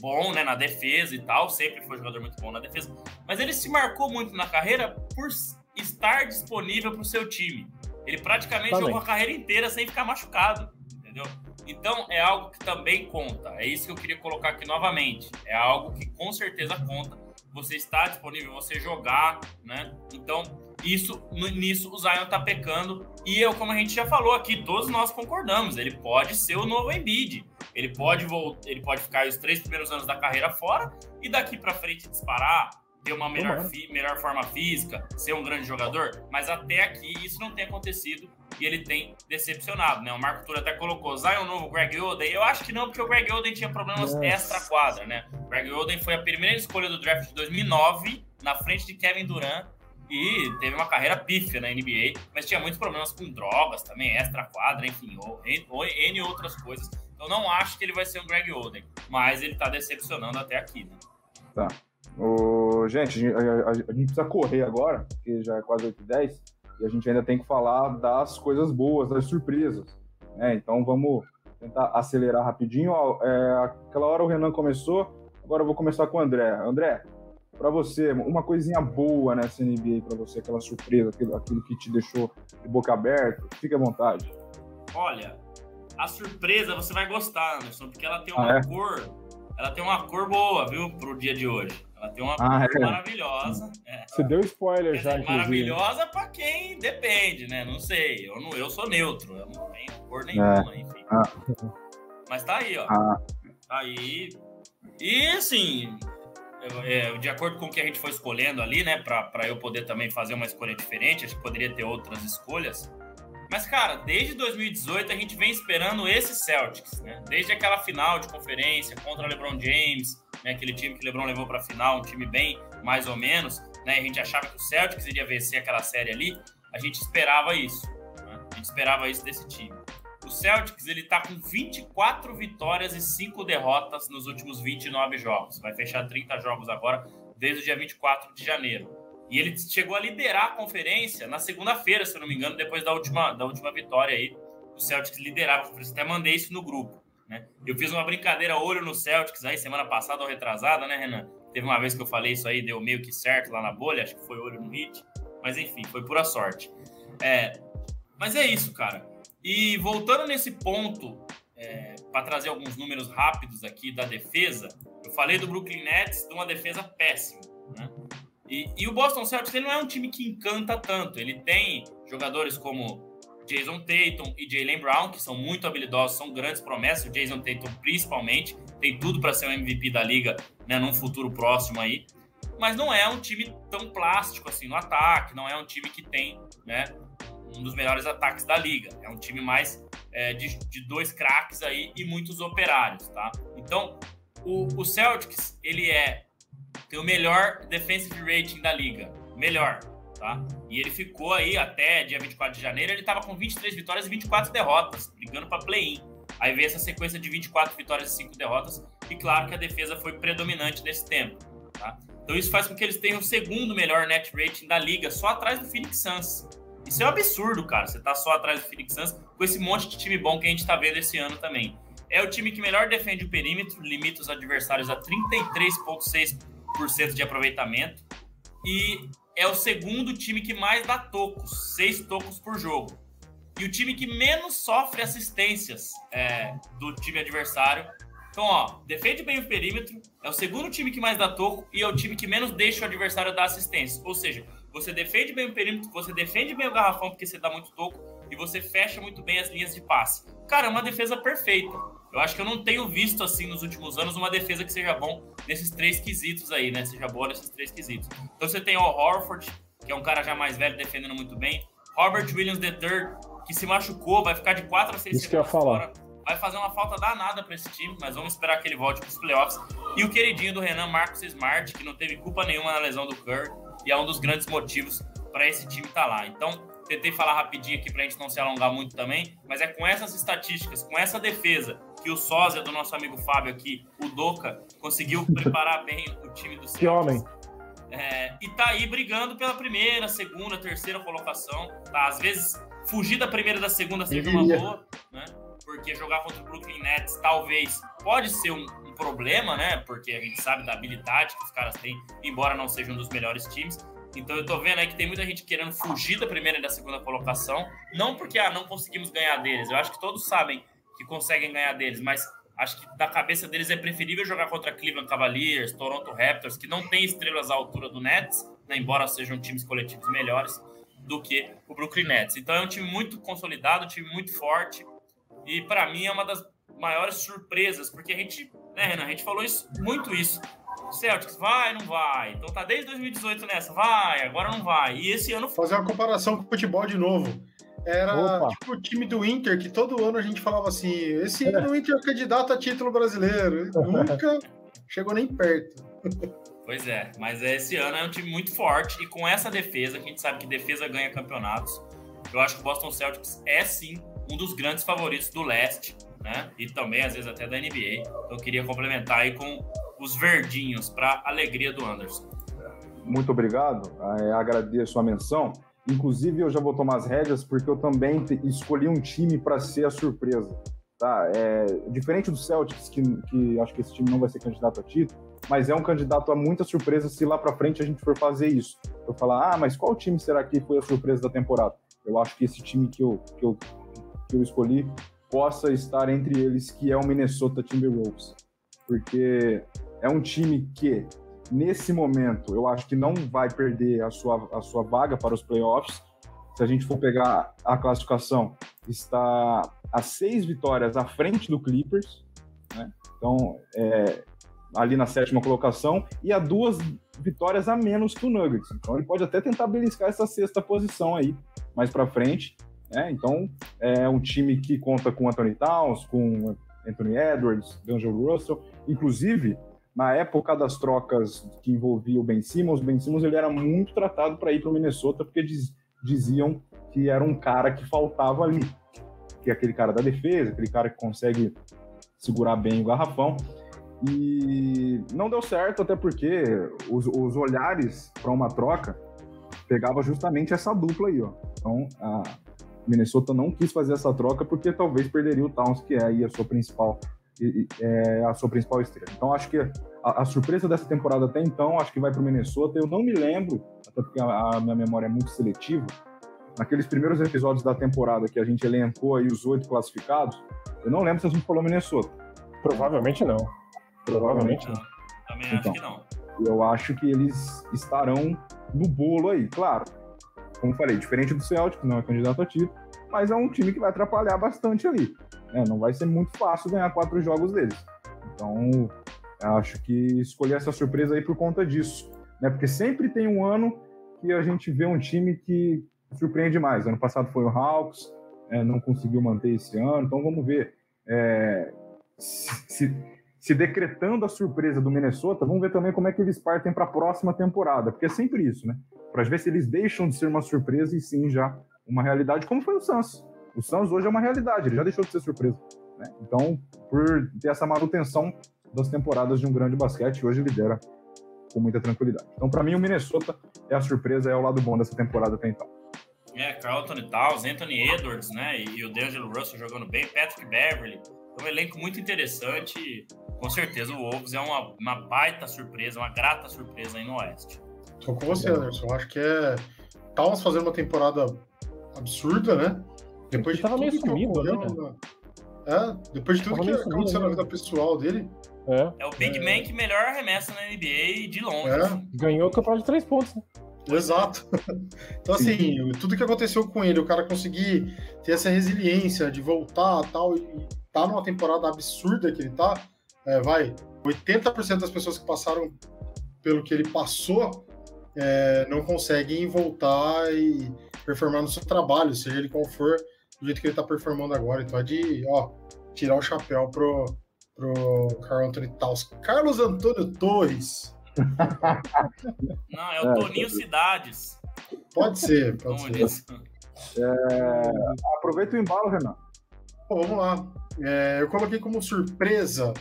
Speaker 3: bom né, na defesa e tal. Sempre foi um jogador muito bom na defesa. Mas ele se marcou muito na carreira por estar disponível para o seu time. Ele praticamente
Speaker 2: Também.
Speaker 3: jogou a carreira inteira sem ficar machucado, entendeu? Então é algo que também conta. É isso que eu queria colocar aqui novamente. É algo que com certeza conta. Você está disponível, você jogar, né? Então isso nisso o Zion tá pecando e eu, como a gente já falou aqui, todos nós concordamos. Ele pode ser o novo Embiid. Ele pode voltar, ele pode ficar os três primeiros anos da carreira fora e daqui para frente disparar, ter uma melhor, fi- melhor forma física, ser um grande jogador. Mas até aqui isso não tem acontecido e ele tem decepcionado, né? O Marco Tura até colocou Zion novo, Greg Oden. Eu acho que não, porque o Greg Oden tinha problemas extra-quadra, né? O Greg Oden foi a primeira escolha do draft de 2009, na frente de Kevin Durant, e teve uma carreira pífia na NBA, mas tinha muitos problemas com drogas também, extra-quadra, enfim, ou, ou N outras coisas. Então não acho que ele vai ser um Greg Oden, mas ele tá decepcionando até aqui, né?
Speaker 1: Ô, gente, a, a- a gente precisa correr agora, porque já é quase 8 h 10 e a gente ainda tem que falar das coisas boas, das surpresas. né? Então vamos tentar acelerar rapidinho. É, aquela hora o Renan começou, agora eu vou começar com o André. André, para você, uma coisinha boa nessa NBA para você, aquela surpresa, aquilo, aquilo que te deixou de boca aberta, fique à vontade.
Speaker 3: Olha, a surpresa você vai gostar, Anderson, porque ela tem uma
Speaker 1: Ah, é?
Speaker 3: cor, ela tem uma cor boa, viu, pro dia de hoje. Ela tem uma
Speaker 1: Ah,
Speaker 3: cor
Speaker 1: é?
Speaker 3: maravilhosa. É.
Speaker 2: Você deu spoiler já,
Speaker 3: dizer,
Speaker 2: inclusive.
Speaker 3: maravilhosa pra quem depende, né? Não sei. Eu, não, eu sou neutro. Eu não tenho cor nenhuma, enfim.
Speaker 1: Ah.
Speaker 3: Mas tá aí, ó.
Speaker 1: Ah.
Speaker 3: Tá aí. E assim, eu- é, de acordo com o que a gente foi escolhendo ali, né? Pra, pra eu poder também fazer uma escolha diferente, acho que poderia ter outras escolhas. Mas, cara, desde 2018 a gente vem esperando esse Celtics, né? Desde aquela final de conferência contra o LeBron James, né? Aquele time que o LeBron levou pra final, um time bem mais ou menos, né? A gente achava que o Celtics iria vencer aquela série ali. A gente esperava isso, né? A gente esperava isso desse time. O Celtics, ele tá com 24 vitórias e 5 derrotas nos últimos 29 jogos. Vai fechar 30 jogos agora, desde o dia 24 de janeiro. E ele chegou a liderar a conferência na segunda-feira, se eu não me engano, depois da última, da última vitória aí. O Celtics liderava a. Até mandei isso no grupo. Né? Eu fiz uma brincadeira olho no Celtics aí, semana passada ou retrasada, né, Renan? Teve uma vez que eu falei isso aí, deu meio que certo lá na bolha, acho que foi olho no hit. Mas enfim, foi pura sorte. É, mas é isso, cara. E voltando nesse ponto, é, para trazer alguns números rápidos aqui da defesa, eu falei do Brooklyn Nets de uma defesa péssima. Né? E, e o Boston Celtics ele não é um time que encanta tanto. Ele tem jogadores como Jason Tatum e Jalen Brown, que são muito habilidosos, são grandes promessas. O Jason Tatum, principalmente, tem tudo para ser o MVP da liga né, num futuro próximo aí. Mas não é um time tão plástico assim no ataque, não é um time que tem né, um dos melhores ataques da liga. É um time mais é, de, de dois craques aí e muitos operários, tá? Então, o, o Celtics, ele é tem o melhor defensive rating da liga. Melhor, tá? E ele ficou aí até dia 24 de janeiro, ele tava com 23 vitórias e 24 derrotas, brigando para play-in. Aí veio essa sequência de 24 vitórias e 5 derrotas, e claro que a defesa foi predominante nesse tempo, tá? Então isso faz com que eles tenham o segundo melhor net rating da liga, só atrás do Phoenix Suns. Isso é um absurdo, cara. Você tá só atrás do Phoenix Suns com esse monte de time bom que a gente tá vendo esse ano também. É o time que melhor defende o perímetro, limita os adversários a 33,6% de aproveitamento. E é o segundo time que mais dá tocos, seis tocos por jogo. E o time que menos sofre assistências é, do time adversário. Então, ó, defende bem o perímetro, é o segundo time que mais dá toco e é o time que menos deixa o adversário dar assistência. Ou seja, você defende bem o perímetro, você defende bem o garrafão porque você dá muito toco e você fecha muito bem as linhas de passe. Cara, é uma defesa perfeita. Eu acho que eu não tenho visto assim nos últimos anos uma defesa que seja bom nesses três quesitos aí, né? Seja boa nesses três quesitos. Então você tem o Horford, que é um cara já mais velho defendendo muito bem. Robert Williams III, que se machucou, vai ficar de 4 a 6
Speaker 2: Isso que eu ia falar.
Speaker 3: fora. vai fazer uma falta danada para esse time, mas vamos esperar que ele volte para os playoffs. E o queridinho do Renan, Marcos Smart, que não teve culpa nenhuma na lesão do Curry, e é um dos grandes motivos para esse time estar tá lá. Então, tentei falar rapidinho aqui para a gente não se alongar muito também, mas é com essas estatísticas, com essa defesa, que o sósia do nosso amigo Fábio aqui, o Doca, conseguiu [LAUGHS] preparar bem o time do Celtics.
Speaker 2: Que homem!
Speaker 3: É, e tá aí brigando pela primeira, segunda, terceira colocação. Tá? Às vezes, fugir da primeira e da segunda seja uma boa, né? Porque jogar contra o Brooklyn Nets talvez pode ser um, um, problema, né? Porque a gente sabe da habilidade que os caras têm, embora não seja um dos melhores times. Então eu tô vendo aí que tem muita gente querendo fugir da primeira e da segunda colocação. Não porque ah, não conseguimos ganhar deles. Eu acho que todos sabem que conseguem ganhar deles, mas acho que da cabeça deles é preferível jogar contra Cleveland Cavaliers, Toronto Raptors, que não tem estrelas à altura do Nets, né, embora sejam times coletivos melhores do que o Brooklyn Nets. Então é um time muito consolidado, um time muito forte e para mim é uma das maiores surpresas, porque a gente, né, Renan, a gente falou isso, muito isso. O Celtics vai, não vai. Então tá desde 2018 nessa, vai, agora não vai. E esse ano
Speaker 4: fazer uma comparação com o futebol de novo. Era Opa. tipo o time do Inter, que todo ano a gente falava assim: esse ano o Inter é candidato a título brasileiro. [LAUGHS] Nunca chegou nem perto.
Speaker 3: Pois é, mas esse ano é um time muito forte e com essa defesa, que a gente sabe que defesa ganha campeonatos, eu acho que o Boston Celtics é sim um dos grandes favoritos do leste, né? E também às vezes até da NBA. Então eu queria complementar aí com os verdinhos para alegria do Anderson.
Speaker 1: Muito obrigado, é, agradeço a menção. Inclusive, eu já vou tomar as rédeas porque eu também escolhi um time para ser a surpresa. Tá? É, diferente do Celtics, que, que acho que esse time não vai ser candidato a título, mas é um candidato a muita surpresa se lá para frente a gente for fazer isso. Eu falar, ah, mas qual time será que foi a surpresa da temporada? Eu acho que esse time que eu, que eu, que eu escolhi possa estar entre eles, que é o Minnesota Timberwolves. Porque é um time que nesse momento, eu acho que não vai perder a sua, a sua vaga para os playoffs. Se a gente for pegar a classificação, está a seis vitórias à frente do Clippers, né? Então, é, ali na sétima colocação, e a duas vitórias a menos que o Nuggets. Então, ele pode até tentar beliscar essa sexta posição aí mais para frente. Né? Então, é um time que conta com Anthony Towns, com Anthony Edwards, D'Angelo Russell. Inclusive, na época das trocas que envolvia o Ben Simmons, o Ben Simmons ele era muito tratado para ir para o Minnesota porque diz, diziam que era um cara que faltava ali, que é aquele cara da defesa, aquele cara que consegue segurar bem o garrafão. E não deu certo, até porque os, os olhares para uma troca pegava justamente essa dupla aí, ó. Então, a Minnesota não quis fazer essa troca porque talvez perderia o Towns, que é aí a sua principal é a sua principal estrela. Então, acho que a, a, surpresa dessa temporada até então, acho que vai para o Minnesota. Eu não me lembro, até porque a, a, minha memória é muito seletiva, naqueles primeiros episódios da temporada que a gente elencou aí os oito classificados, eu não lembro se a gente falou Minnesota.
Speaker 2: Provavelmente não. Provavelmente não.
Speaker 3: Também acho então, que não.
Speaker 1: Eu acho que eles estarão no bolo aí, claro. Como falei, diferente do Celtic, não é candidato a título, mas é um time que vai atrapalhar bastante ali. É, não vai ser muito fácil ganhar quatro jogos deles. Então, acho que escolhi essa surpresa aí por conta disso. Né? Porque sempre tem um ano que a gente vê um time que surpreende mais. Ano passado foi o Hawks, é, não conseguiu manter esse ano. Então, vamos ver. É, se, se decretando a surpresa do Minnesota, vamos ver também como é que eles partem para a próxima temporada. Porque é sempre isso, né? Para ver se eles deixam de ser uma surpresa e sim já uma realidade, como foi o Suns. O Suns hoje é uma realidade, ele já deixou de ser surpresa. Né? Então, por ter essa manutenção das temporadas de um grande basquete, hoje lidera com muita tranquilidade. Então, para mim, o Minnesota é a surpresa, é o lado bom dessa temporada até então.
Speaker 3: É, Carl Anthony Towns, Anthony Edwards, né? E o D'Angelo Russell jogando bem, Patrick Beverly. É um elenco muito interessante. Com certeza o Wolves é uma, uma baita surpresa, uma grata surpresa aí no Oeste.
Speaker 4: Tô com você, Anderson. Acho que é. Towns fazendo uma temporada absurda, né?
Speaker 2: Depois de tudo que sumido,
Speaker 4: ocorreu, né? É, depois de tudo que aconteceu na né? vida pessoal dele.
Speaker 3: É, é o Big é... Man que melhor arremessa na NBA de longe. É.
Speaker 2: Assim. Ganhou o campeonato de três pontos, né?
Speaker 4: Exato. [LAUGHS] Então, assim, tudo que aconteceu com ele, o cara conseguir ter essa resiliência de voltar tal, e tá numa temporada absurda que ele tá, é, vai, 80% das pessoas que passaram pelo que ele passou é, não conseguem voltar e performar no seu trabalho, seja ele qual for, do jeito que ele está performando agora. Então é de, ó, tirar o chapéu pro, pro Carl Anthony Towns. Carlos Antônio Torres.
Speaker 3: Não, é o é, Toninho Cidades.
Speaker 4: Pode ser, pode ser.
Speaker 1: É, aproveita o embalo, Renan.
Speaker 4: Bom, vamos lá. É, eu coloquei como surpresa.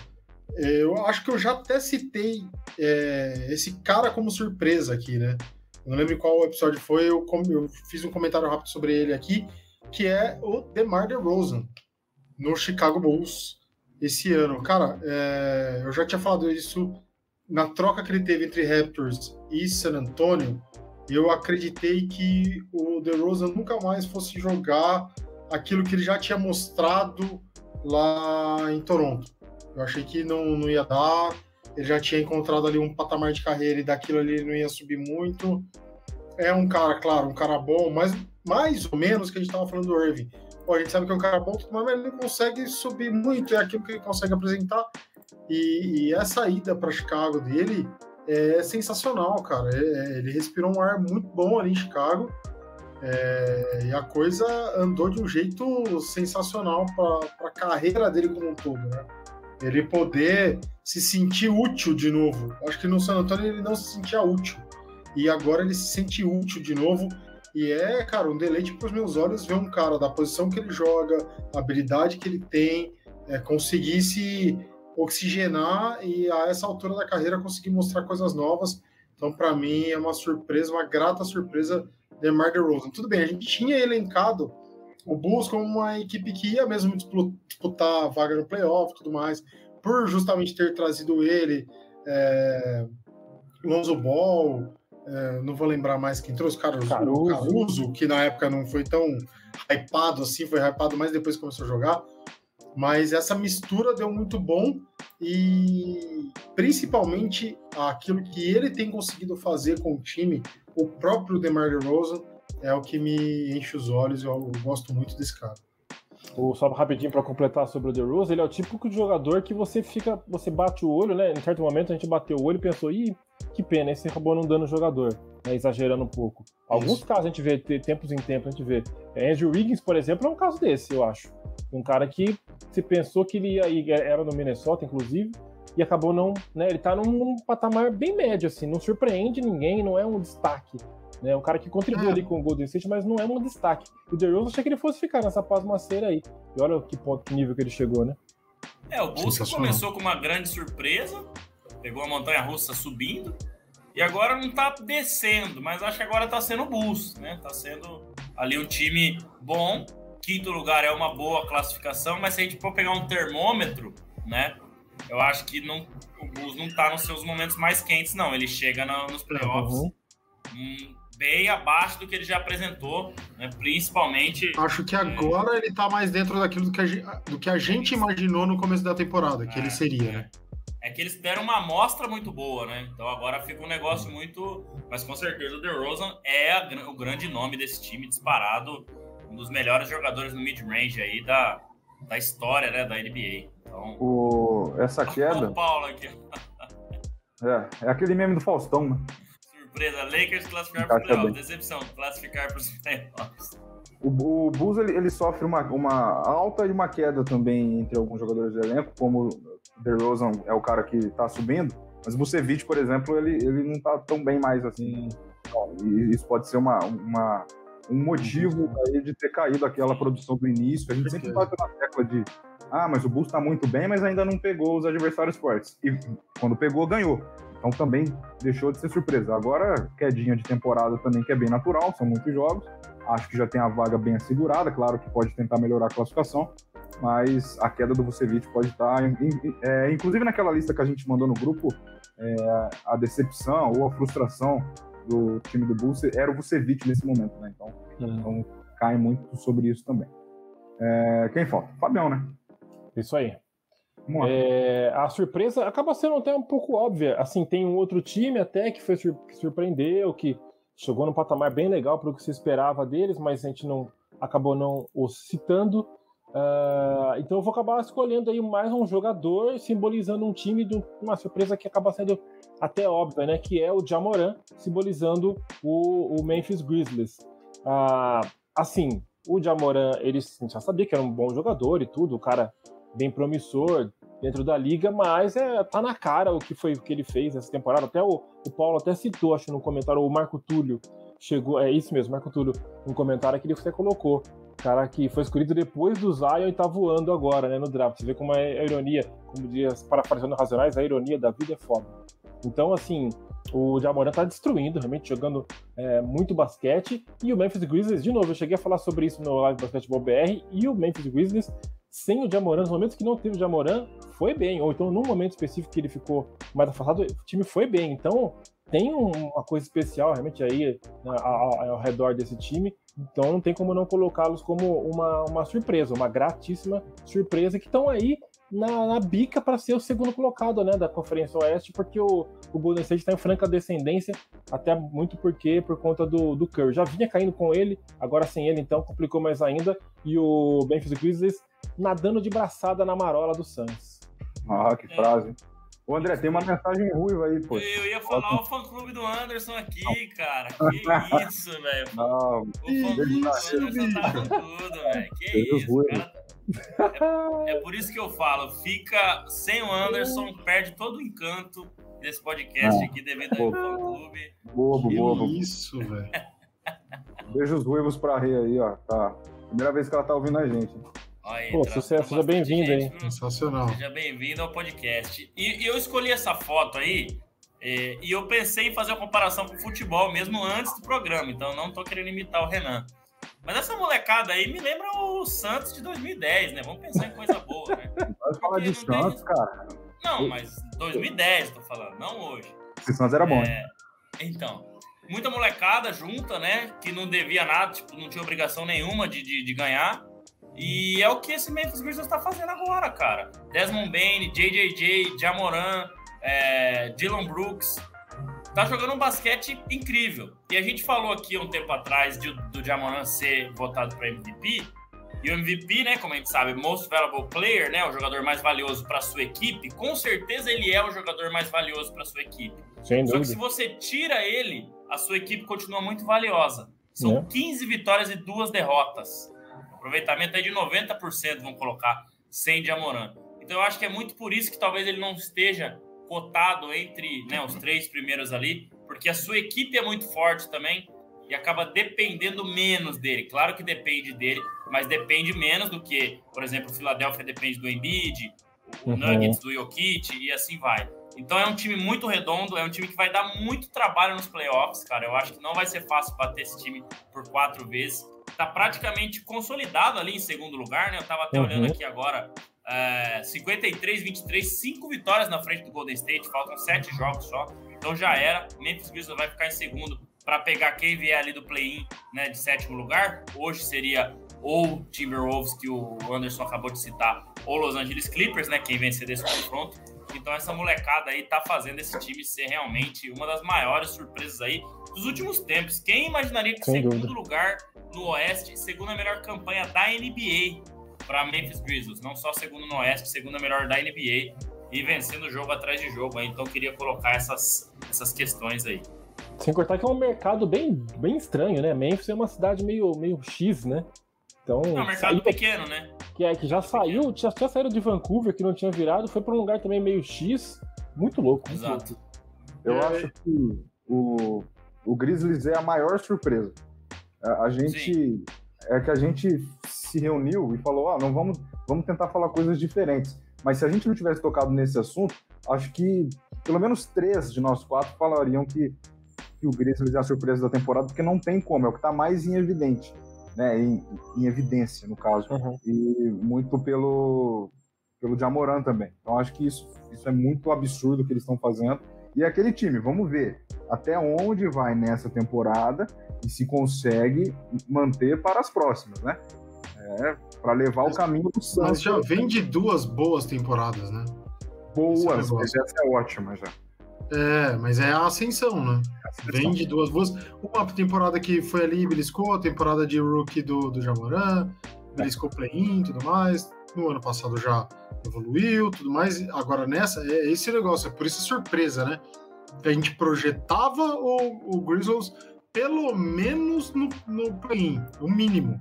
Speaker 4: Eu acho que eu já até citei é, esse cara como surpresa aqui, né? Eu não lembro qual episódio foi, eu, eu, fiz um comentário rápido sobre ele aqui, que é o DeMar DeRozan, no Chicago Bulls, esse ano. Cara, é, eu já tinha falado isso na troca que ele teve entre Raptors e San Antonio, eu acreditei que o DeRozan nunca mais fosse jogar aquilo que ele já tinha mostrado lá em Toronto. Eu achei que não, não ia dar, ele já tinha encontrado ali um patamar de carreira e daquilo ali não ia subir muito. É um cara, claro, um cara bom, mas mais ou menos que a gente estava falando do Irving. Pô, a gente sabe que é um cara bom, mas ele não consegue subir muito, é aquilo que ele consegue apresentar. E, e essa ida para Chicago dele é sensacional, cara. É, é, ele respirou um ar muito bom ali em Chicago. É, e a coisa andou de um jeito sensacional para a carreira dele como um todo, né? Ele poder se sentir útil de novo. Acho que no San Antonio ele não se sentia útil. E agora ele se sente útil de novo. E é, cara, um deleite para os meus olhos ver um cara da posição que ele joga, a habilidade que ele tem, é, conseguir se oxigenar e a essa altura da carreira conseguir mostrar coisas novas. Então, para mim, é uma surpresa, uma grata surpresa de Mar DeRozan. Tudo bem, a gente tinha elencado o Bulls como uma equipe que ia mesmo disputar a vaga no playoff e tudo mais, por justamente ter trazido ele, é, Lonzo Ball, é, não vou lembrar mais quem trouxe, Caruso, Caruso. Caruso, que na época não foi tão hypado assim, foi hypado mais depois que começou a jogar. Mas essa mistura deu muito bom e principalmente aquilo que ele tem conseguido fazer com o time, o próprio DeMar DeRozan é o que me enche os olhos, eu gosto muito desse cara.
Speaker 2: O, só rapidinho para completar sobre o DeRozan, ele é o típico de jogador que você fica, você bate o olho, né? Em certo momento a gente bateu o olho e pensou, ih, que pena, esse acabou não dando jogador, né? exagerando um pouco. Alguns Isso. casos a gente vê, tempos em tempos a gente vê. Andrew Wiggins, por exemplo, é um caso desse, eu acho. Um cara que se pensou que ele ia ir, era no Minnesota, inclusive, e acabou não, né? Ele tá num, num patamar bem médio, assim, não surpreende ninguém, não é um destaque. Né, um cara que contribui é. ali com o Golden State, mas não é um destaque. O DeRozan achei que ele fosse ficar nessa pasmaceira aí. E olha que ponto, que nível que ele chegou, né?
Speaker 3: É, o Bulls começou com uma grande surpresa, pegou a montanha russa subindo, e agora não tá descendo, mas acho que agora tá sendo o Bulls, né? Tá sendo ali um time bom, quinto lugar é uma boa classificação, mas se a gente for pegar um termômetro, né? Eu acho que não, o Bulls não tá nos seus momentos mais quentes, não. Ele chega na, nos playoffs uhum. um, bem abaixo do que ele já apresentou, né? principalmente.
Speaker 4: Acho que agora é... ele tá mais dentro daquilo do que a, do que a gente imaginou no começo da temporada, que é, ele seria, é.
Speaker 3: né? É que eles deram uma amostra muito boa, né? Então agora fica um negócio muito. Mas com certeza o DeRozan é a, o grande nome desse time, disparado um dos melhores jogadores no mid-range aí da, da história, né, da NBA. Então,
Speaker 1: o, essa [LAUGHS] queda...
Speaker 3: O Paulo aqui. [LAUGHS]
Speaker 1: é, é aquele meme do Faustão, né?
Speaker 3: Surpresa, Lakers classificar para os playoffs. Decepção, classificar para os playoffs. O,
Speaker 1: o Bulls ele, ele, sofre uma, uma alta e uma queda também entre alguns jogadores do elenco, como DeRozan é o cara que está subindo, mas o Vucevic, por exemplo, ele, ele não está tão bem mais assim. e isso pode ser uma, uma um motivo aí de ter caído aquela produção do início. A gente sempre bate na tecla de ah, mas o Bulls está muito bem, mas ainda não pegou os adversários fortes. E quando pegou, ganhou. Então também deixou de ser surpresa. Agora, quedinha de temporada também, que é bem natural, são muitos jogos. Acho que já tem a vaga bem assegurada, claro que pode tentar melhorar a classificação, mas a queda do Vucevic pode estar, é, inclusive naquela lista que a gente mandou no grupo, é, a decepção ou a frustração do time do Bulls era o Vucevic nesse momento, né? Então, uhum. então cai muito sobre isso também. É, quem falta? Fabião, né?
Speaker 2: Isso aí. É, a surpresa acaba sendo até um pouco óbvia. Assim, tem um outro time até que foi que surpreendeu, que chegou num patamar bem legal para o que se esperava deles, mas a gente não acabou não os citando. Uh, então eu vou acabar escolhendo aí mais um jogador simbolizando um time de uma surpresa que acaba sendo até óbvia, né? Que é o Jamoran simbolizando o, o Memphis Grizzlies. Uh, assim, o Jamoran, ele já sabia que era um bom jogador e tudo, o cara bem promissor dentro da liga, mas é, tá na cara o que foi o que ele fez essa temporada. Até o, o Paulo até citou, acho no comentário, o Marco Túlio chegou, é isso mesmo, Marco Túlio, um comentário que você colocou. Cara que foi escolhido depois do Zion e tá voando agora, né, no draft. Você vê como é a ironia, como diz, parafraseando Racionais, a ironia da vida é foda. Então, assim, o Jamoran tá destruindo, realmente jogando é, muito basquete. E o Memphis Grizzlies, de novo, eu cheguei a falar sobre isso no Live Basketball BR. E o Memphis Grizzlies, sem o Jamoran, nos momentos que não teve o Jamoran, foi bem. Ou então, num momento específico que ele ficou mais afastado, o time foi bem. Então, tem uma coisa especial realmente aí né, ao, redor desse time. Então não tem como não colocá-los como uma, uma surpresa, uma gratíssima surpresa que estão aí na, na bica para ser o segundo colocado né, da Conferência Oeste, porque o, o Golden State está em franca descendência, até muito porque por conta do, do Curry. Já vinha caindo com ele, agora sem ele, então complicou mais ainda. E o Memphis Grizzlies nadando de braçada na marola do Suns.
Speaker 1: Ah, que frase. Ô, André, tem uma mensagem ruiva aí, pô.
Speaker 3: Eu ia falar o fã-clube do Anderson aqui, cara. [LAUGHS] Que isso, velho.
Speaker 1: Não,
Speaker 3: o fã-clube do Anderson tá com tudo, velho. Que isso, cara. É, é, por isso que eu falo, fica sem o Anderson, perde todo o encanto desse podcast ah, aqui devido ao fã-clube.
Speaker 1: Bobo, que bobo.
Speaker 4: isso, velho.
Speaker 1: Beijos ruivos pra Rê aí, ó. Tá. Primeira vez que ela tá ouvindo a gente.
Speaker 2: Aí, Pô, sucesso, seja bem-vindo, hein?
Speaker 4: Sensacional.
Speaker 3: Seja bem-vindo ao podcast. E, e, eu escolhi essa foto aí, é, e eu pensei em fazer uma comparação com o futebol mesmo antes do programa, então não tô querendo imitar o Renan. Mas essa molecada aí me lembra o Santos de 2010, né? Vamos pensar em coisa boa, né?
Speaker 1: Vai falar de Santos, tem... cara.
Speaker 3: Não, mas 2010 tô falando, não hoje.
Speaker 1: Esse Santos era bom. É...
Speaker 3: Então, muita molecada junta, né? Que não devia nada, tipo, não tinha obrigação nenhuma de, de, de ganhar. E é o que esse Memphis Grizzlies está fazendo agora, cara. Desmond Bain, JJJ, Jamoran, é, Dylan Brooks. Tá jogando um basquete incrível. E a gente falou aqui um tempo atrás de, do Jamoran ser votado para MVP. E o MVP, né, como a gente sabe, Most Valuable Player, né, o jogador mais valioso para sua equipe, com certeza ele é o jogador mais valioso para sua equipe.
Speaker 2: Sem
Speaker 3: Só que se você tira ele, a sua equipe continua muito valiosa. São é. 15 vitórias e duas derrotas. Aproveitamento é de 90%, vão colocar, sem Jamoran. Então eu acho que é muito por isso que talvez ele não esteja cotado entre né, os três primeiros ali, porque a sua equipe é muito forte também e acaba dependendo menos dele. Claro que depende dele, mas depende menos do que, por exemplo, o Philadelphia depende do Embiid, o uhum. Nuggets do Jokic e assim vai. Então é um time muito redondo, é um time que vai dar muito trabalho nos playoffs, cara. Eu acho que não vai ser fácil bater esse time por quatro vezes tá praticamente consolidado ali em segundo lugar, né? Eu tava até uhum. olhando aqui agora. É, 53, 23, 5 vitórias na frente do Golden State, faltam 7 jogos só. Então já era. Memphis Grizzlies vai ficar em segundo para pegar quem vier ali do play-in, né, de sétimo lugar. Hoje seria ou Timberwolves, que o Anderson acabou de citar, ou Los Angeles Clippers, né, quem vencer desse confronto. Então essa molecada aí tá fazendo esse time ser realmente uma das maiores surpresas aí dos últimos tempos. Quem imaginaria que o segundo dúvida. lugar no Oeste, segunda melhor campanha da NBA para Memphis Grizzlies, não só segundo no Oeste, segunda melhor da NBA e vencendo jogo atrás de jogo. Aí. Então queria colocar essas, essas questões aí.
Speaker 2: Sem cortar que é um mercado bem, bem estranho, né? Memphis é uma cidade meio, meio X, né? Então,
Speaker 3: é um mercado saiu, pequeno, né?
Speaker 2: Que, é, que já saiu, já tinha saído de Vancouver, que não tinha virado, foi para um lugar também meio X. Muito louco. Muito
Speaker 3: Exato.
Speaker 2: Louco.
Speaker 1: Eu é... acho que o, o Grizzlies é a maior surpresa. A, a gente. Sim. É que a gente se reuniu e falou: ah, não vamos, vamos tentar falar coisas diferentes. Mas se a gente não tivesse tocado nesse assunto, acho que pelo menos três de nós quatro falariam que, que o Grizzlies é a surpresa da temporada, porque não tem como, é o que está mais em evidente, né? Em, em evidência, no caso. Uhum. E muito pelo, pelo Jamoran também. Então acho que isso, isso é muito absurdo o que eles estão fazendo. E aquele time, vamos ver até onde vai nessa temporada e se consegue manter para as próximas, né? É, para levar mas, o caminho do Santos.
Speaker 4: Mas já vem de duas boas temporadas, né?
Speaker 1: Boas, é mas essa é ótima já.
Speaker 4: É, mas é a ascensão, né? Vem de duas boas. Uma temporada que foi ali, beliscou, a temporada de rookie do, do Jamoran, beliscou play-in e tudo mais. No ano passado já evoluiu, tudo mais. Agora nessa, é esse negócio, é por isso a surpresa, né? A gente projetava o, o Grizzlies pelo menos no, no play-in, o mínimo.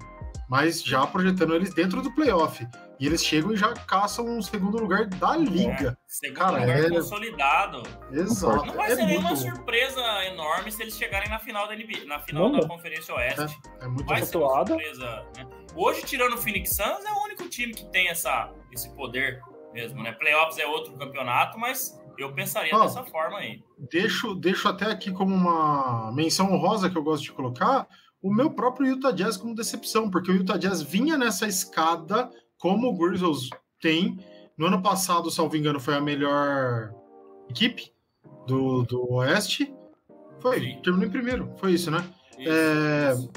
Speaker 4: Mas já projetando eles dentro do playoff. e eles chegam e já caçam um segundo lugar da liga.
Speaker 3: É, segundo Cara, lugar é... consolidado.
Speaker 4: Exato.
Speaker 3: Não vai é ser nenhuma muito... surpresa enorme se eles chegarem na final da NBA, na final da Conferência Oeste.
Speaker 4: É, é muito
Speaker 3: vai ser uma surpresa. Né? Hoje, tirando o Phoenix Suns, é o único time que tem essa, esse poder mesmo, né? Playoffs é outro campeonato, mas eu pensaria ah, dessa forma aí.
Speaker 4: Deixo, deixo até aqui como uma menção honrosa que eu gosto de colocar o meu próprio Utah Jazz como decepção, porque o Utah Jazz vinha nessa escada como o Grizzlies tem. No ano passado, salvo engano, foi a melhor equipe do, do Oeste. Foi, Sim. terminou em primeiro, foi isso, né? Isso, é... isso.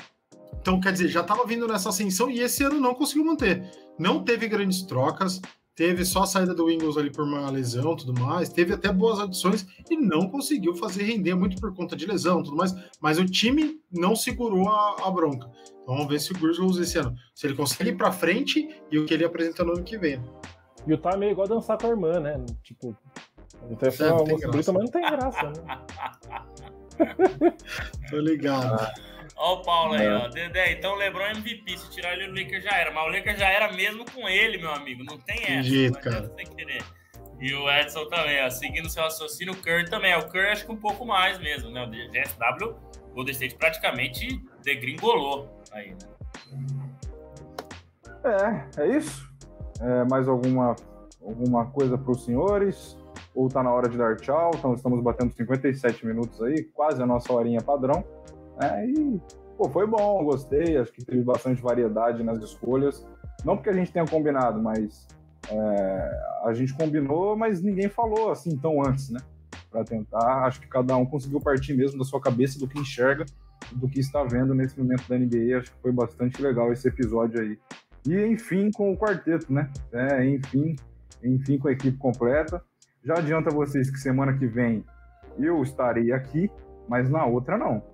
Speaker 4: Então, quer dizer, já estava vindo nessa ascensão e esse ano não conseguiu manter. Não teve grandes trocas, teve só a saída do Ingles ali por uma lesão tudo mais, teve até boas adições e não conseguiu fazer render muito por conta de lesão tudo mais, mas o time não segurou a, a bronca. Então vamos ver se o Grizzlies esse ano, se ele consegue ir para frente e o que ele apresenta no ano que vem.
Speaker 2: E o tá meio igual dançar com a irmã, né? Tipo, até foi uma moça mas não tem graça, né? [LAUGHS]
Speaker 4: Tô ligado.
Speaker 3: Ah. Ó o Paulo aí, é. ó. Dedé, então o LeBron MVP. Se tirar ele, o Lakers já era. Mas o Lakers já era mesmo com ele, meu amigo. Não tem essa.
Speaker 4: jeito, cara.
Speaker 3: E o Edson também, ó. Seguindo seu raciocínio, o Curry também. O Curry acho que um pouco mais mesmo, né? O GSW, o Golden State praticamente degringolou aí, né?
Speaker 1: É, é isso. É, mais alguma, alguma coisa para os senhores? Ou tá na hora de dar tchau? Então estamos batendo 57 minutos aí, quase a nossa horinha padrão. É, e, pô, foi bom, gostei, acho que teve bastante variedade nas escolhas. Não porque a gente tenha combinado, mas é, a gente combinou, mas ninguém falou assim tão antes, né? Para tentar, acho que cada um conseguiu partir mesmo da sua cabeça, do que enxerga, do que está vendo nesse momento da NBA. Acho que foi bastante legal esse episódio aí. E enfim, com o quarteto, né? É, enfim, enfim, com a equipe completa. Já adianta vocês que semana que vem eu estarei aqui, mas na outra não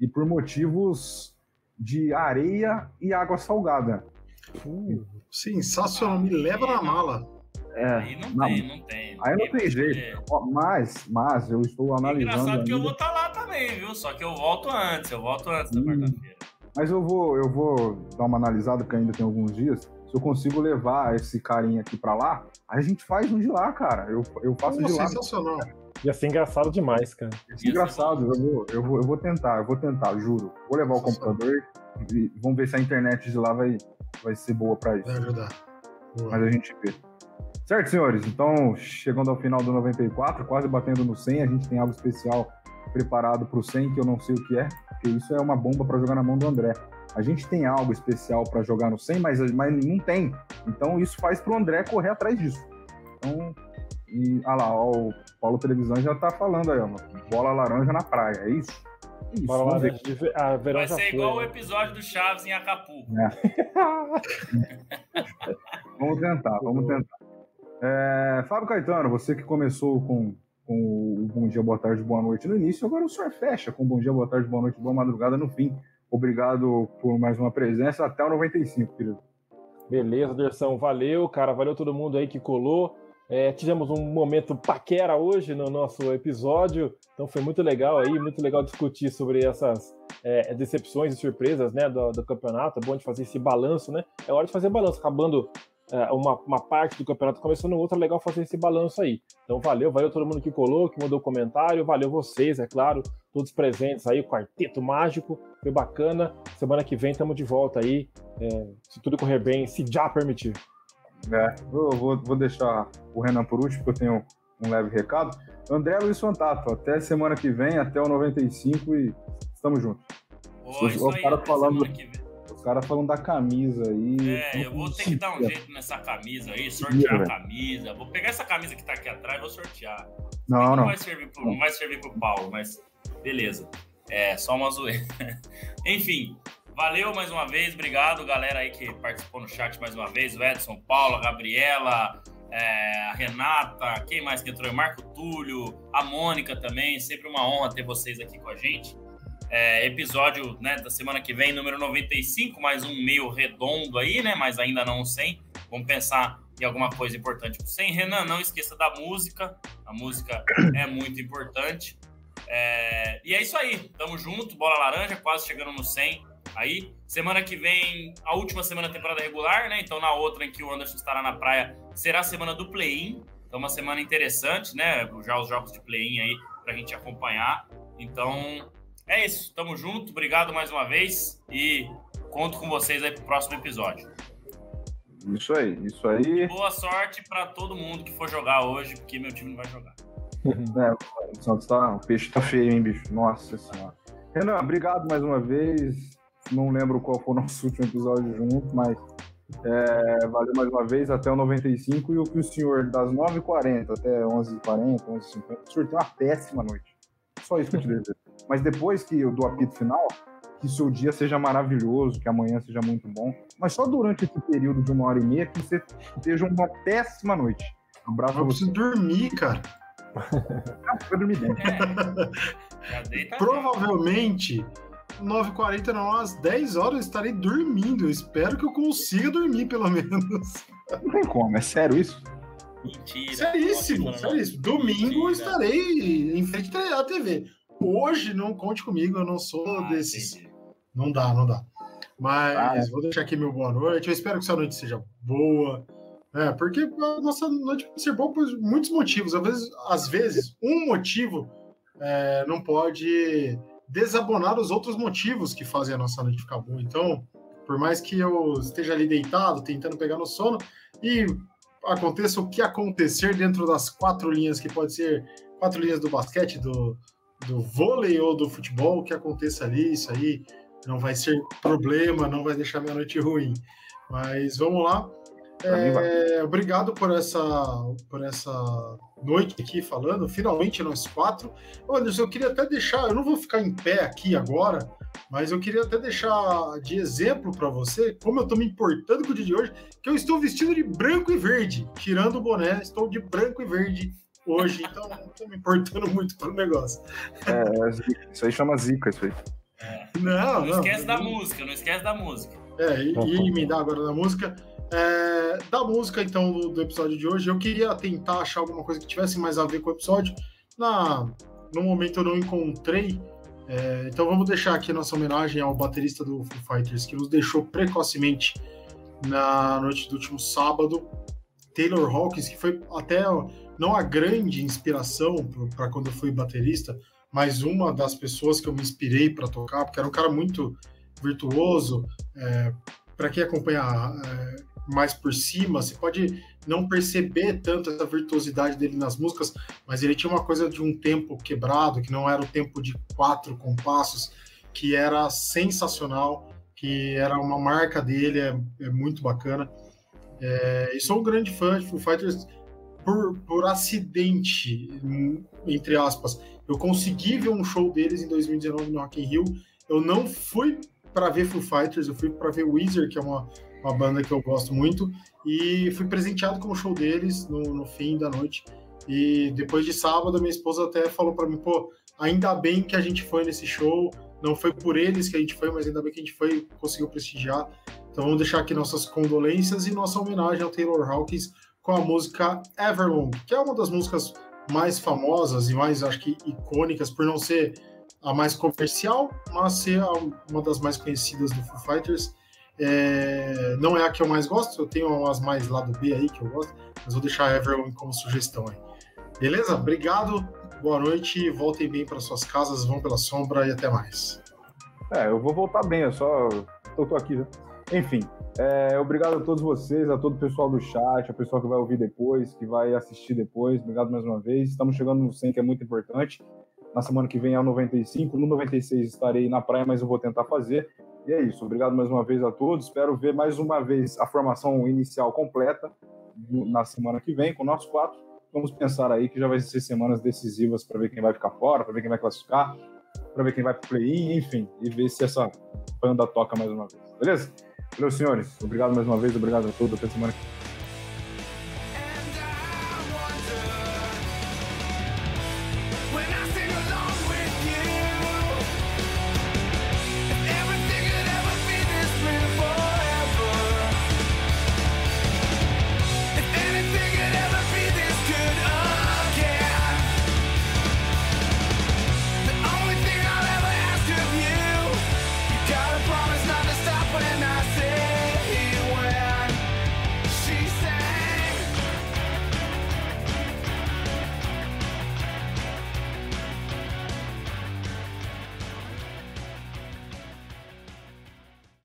Speaker 1: e por motivos de areia e água salgada.
Speaker 4: Uh, sensacional, me leva na mala.
Speaker 3: É, aí não, não, tem, não tem.
Speaker 1: Aí não tem jeito. Mas, mas eu estou analisando. É engraçado
Speaker 3: ainda. que eu vou estar tá lá também, viu? Só que eu volto antes, eu volto antes da hum, quarta-feira.
Speaker 1: Mas eu vou, eu vou dar uma analisada, porque ainda tem alguns dias. Se eu consigo levar esse carinha aqui para lá, a gente faz um de lá, cara. Eu, eu faço Pô, de lá.
Speaker 4: Sensacional.
Speaker 2: Ia ser engraçado demais, cara.
Speaker 1: Ia ser engraçado, eu vou, eu, vou, eu vou tentar, eu vou tentar, juro. Vou levar o computador e vamos ver se a internet de lá vai, vai ser boa para isso.
Speaker 4: Vai ajudar.
Speaker 1: Boa. Mas a gente vê. Certo, senhores? Então, chegando ao final do 94, quase batendo no 100, a gente tem algo especial preparado para o 100, que eu não sei o que é, porque isso é uma bomba para jogar na mão do André. A gente tem algo especial para jogar no 100, mas, mas não tem. Então, isso faz para o André correr atrás disso. Então, e, ah lá, ó, o Paulo Televisão já tá falando aí, ó. Bola laranja na praia, é isso?
Speaker 2: isso bola laranja.
Speaker 3: Ah, Vai ser igual foi, o episódio do Chaves em Acapulco. É. [LAUGHS]
Speaker 1: vamos tentar, vamos tentar. É, Fábio Caetano, você que começou com, com o Bom Dia, Boa Tarde, Boa Noite no início, agora o senhor fecha com Bom Dia, Boa Tarde, Boa Noite, Boa Madrugada no fim. Obrigado por mais uma presença. Até o 95, querido.
Speaker 2: Beleza, Dersão. Valeu, cara. Valeu todo mundo aí que colou. É, tivemos um momento paquera hoje no nosso episódio, então foi muito legal aí, muito legal discutir sobre essas é, decepções e surpresas né, do, do, campeonato. É bom de fazer esse balanço, né? É hora de fazer balanço, acabando é, uma, uma, parte do campeonato, começando outra, é legal fazer esse balanço aí. Então valeu, valeu todo mundo que colou, que mandou comentário, valeu vocês, é claro, todos presentes aí, o Quarteto Mágico, foi bacana. Semana que vem estamos de volta aí, é, se tudo correr bem, se já permitir.
Speaker 1: É, eu vou, vou deixar o Renan por último, porque eu tenho um leve recado. André Luiz Fantato, até semana que vem, até o 95 e estamos juntos.
Speaker 3: Pô, os, os caras falando,
Speaker 1: os caras falando da camisa aí.
Speaker 3: É, eu vou ter que dar um jeito nessa camisa aí, sortear a camisa. Vou pegar essa camisa que tá aqui atrás e vou sortear.
Speaker 1: Não, não.
Speaker 3: Não vai servir pro, não vai servir pro Paulo, mas beleza. É, só uma zoeira. [LAUGHS] Enfim, Valeu mais uma vez, obrigado, galera aí que participou no chat mais uma vez. O Edson, Paula, Gabriela, é, a Renata, quem mais que entrou? Marco Túlio, a Mônica também. Sempre uma honra ter vocês aqui com a gente. É, episódio né, da semana que vem, número 95, mais um meio redondo aí, né? Mas ainda não 100. Vamos pensar em alguma coisa importante pro 100. Renan, não esqueça da música. A música é muito importante. É, e é isso aí. Tamo junto. Bola Laranja, quase chegando no 100. Aí. Semana que vem, a última semana da temporada regular, né? Então, na outra em que o Anderson estará na praia, será a semana do play-in. Então, uma semana interessante, né? Já os jogos de play-in aí pra gente acompanhar. Então, é isso. Tamo junto. Obrigado mais uma vez e conto com vocês aí pro próximo episódio.
Speaker 1: Isso aí, isso aí.
Speaker 3: Boa sorte para todo mundo que for jogar hoje, porque meu time não vai jogar. [LAUGHS]
Speaker 1: É, o Santos tá. O peixe tá feio, hein, bicho? Nossa senhora. Renan, obrigado mais uma vez. Não lembro qual foi o [LAUGHS] nosso último episódio junto, mas é, valeu mais uma vez até o 95 e o que o senhor das 9h40 até 11h40, 11h50, o senhor tem uma péssima noite. Só isso que eu te desejo. [LAUGHS] Mas depois que eu dou apito final, que seu dia seja maravilhoso, que amanhã seja muito bom. Mas só durante esse período de uma hora e meia que você esteja uma péssima noite. Um abraço
Speaker 4: Eu preciso dormir, cara.
Speaker 1: Não, foi dormir bem. [LAUGHS]
Speaker 3: É.
Speaker 4: Provavelmente, 9h40 não, às 10 horas eu estarei dormindo. Eu espero que eu consiga dormir, pelo menos.
Speaker 1: Não tem como, é sério isso?
Speaker 3: Mentira.
Speaker 4: Seríssimo, seríssimo. Domingo eu estarei em frente à TV. Hoje não conte comigo, eu não sou
Speaker 3: Ah,
Speaker 4: desses.
Speaker 3: entendi.
Speaker 4: Não dá, não dá. Mas
Speaker 1: Ah, é.
Speaker 4: vou deixar aqui meu boa noite. Eu espero que sua noite seja boa. É, porque a nossa noite pode ser boa por muitos motivos. Às vezes, às vezes um motivo é, não pode desabonar os outros motivos que fazem a nossa noite ficar boa. Então, por mais que eu esteja ali deitado, tentando pegar no sono, e aconteça o que acontecer dentro das quatro linhas, que pode ser quatro linhas do basquete, do, do vôlei ou do futebol, que aconteça ali, isso aí não vai ser problema, não vai deixar minha noite ruim. Mas vamos lá. É, obrigado por essa, por essa noite aqui falando. Finalmente nós quatro. Anderson, eu queria até deixar, eu não vou ficar em pé aqui agora, mas eu queria até deixar de exemplo para você como eu estou me importando com o dia de hoje, que eu estou vestido de branco e verde, tirando o boné, estou de branco e verde hoje, então não estou me importando muito pro negócio.
Speaker 1: É, é isso aí chama zica, isso aí.
Speaker 4: Não,
Speaker 3: Não
Speaker 4: não.
Speaker 3: esquece da música, não esquece da música.
Speaker 4: É, e, e me dá agora da música. É, da música, então, do, do episódio de hoje, eu queria tentar achar alguma coisa que tivesse mais a ver com o episódio. Na, no momento eu não encontrei. É, então vamos deixar aqui nossa homenagem ao baterista do Foo Fighters, que nos deixou precocemente na noite do último sábado. Taylor Hawkins, que foi até não a grande inspiração para quando eu fui baterista, mas uma das pessoas que eu me inspirei para tocar, porque era um cara muito virtuoso. É, para quem acompanha é, mais por cima, você pode não perceber tanto essa virtuosidade dele nas músicas, mas ele tinha uma coisa de um tempo quebrado, que não era o tempo de quatro compassos, que era sensacional, que era uma marca dele, é, é muito bacana. É, e sou um grande fã de Foo Fighters por, por acidente, entre aspas. Eu consegui ver um show deles em 2019 no Rock in Rio. Eu não fui para ver Foo Fighters, eu fui para ver Weezer, que é uma, uma banda que eu gosto muito, e fui presenteado com o show deles no, no fim da noite. E depois de sábado, minha esposa até falou para mim, pô, ainda bem que a gente foi nesse show, não foi por eles que a gente foi, mas ainda bem que a gente foi conseguiu prestigiar. Então vamos deixar aqui nossas condolências e nossa homenagem ao Taylor Hawkins com a música Everlong, que é uma das músicas mais famosas e mais, acho que, icônicas, por não ser a mais comercial, mas ser uma das mais conhecidas do Foo Fighters. É, não é a que eu mais gosto, eu tenho umas mais lado B aí que eu gosto, mas vou deixar a Everlong como sugestão aí. Beleza? Obrigado, boa noite, voltem bem para suas casas, vão pela sombra e até mais.
Speaker 1: É, eu vou voltar bem, eu só. Eu tô aqui, né? Enfim, é, obrigado a todos vocês, a todo o pessoal do chat, a pessoal que vai ouvir depois, que vai assistir depois. Obrigado mais uma vez. Estamos chegando no 100, que é muito importante. Na semana que vem é o 95. No 96 estarei na praia, mas eu vou tentar fazer. E é isso. Obrigado mais uma vez a todos. Espero ver mais uma vez a formação inicial completa na semana que vem, com nós quatro. Vamos pensar aí que já vai ser semanas decisivas para ver quem vai ficar fora, para ver quem vai classificar, para ver quem vai para o play-in, enfim, e ver se essa banda toca mais uma vez. Beleza? Valeu, senhores. Obrigado mais uma vez. Obrigado a todos. Até semana que vem.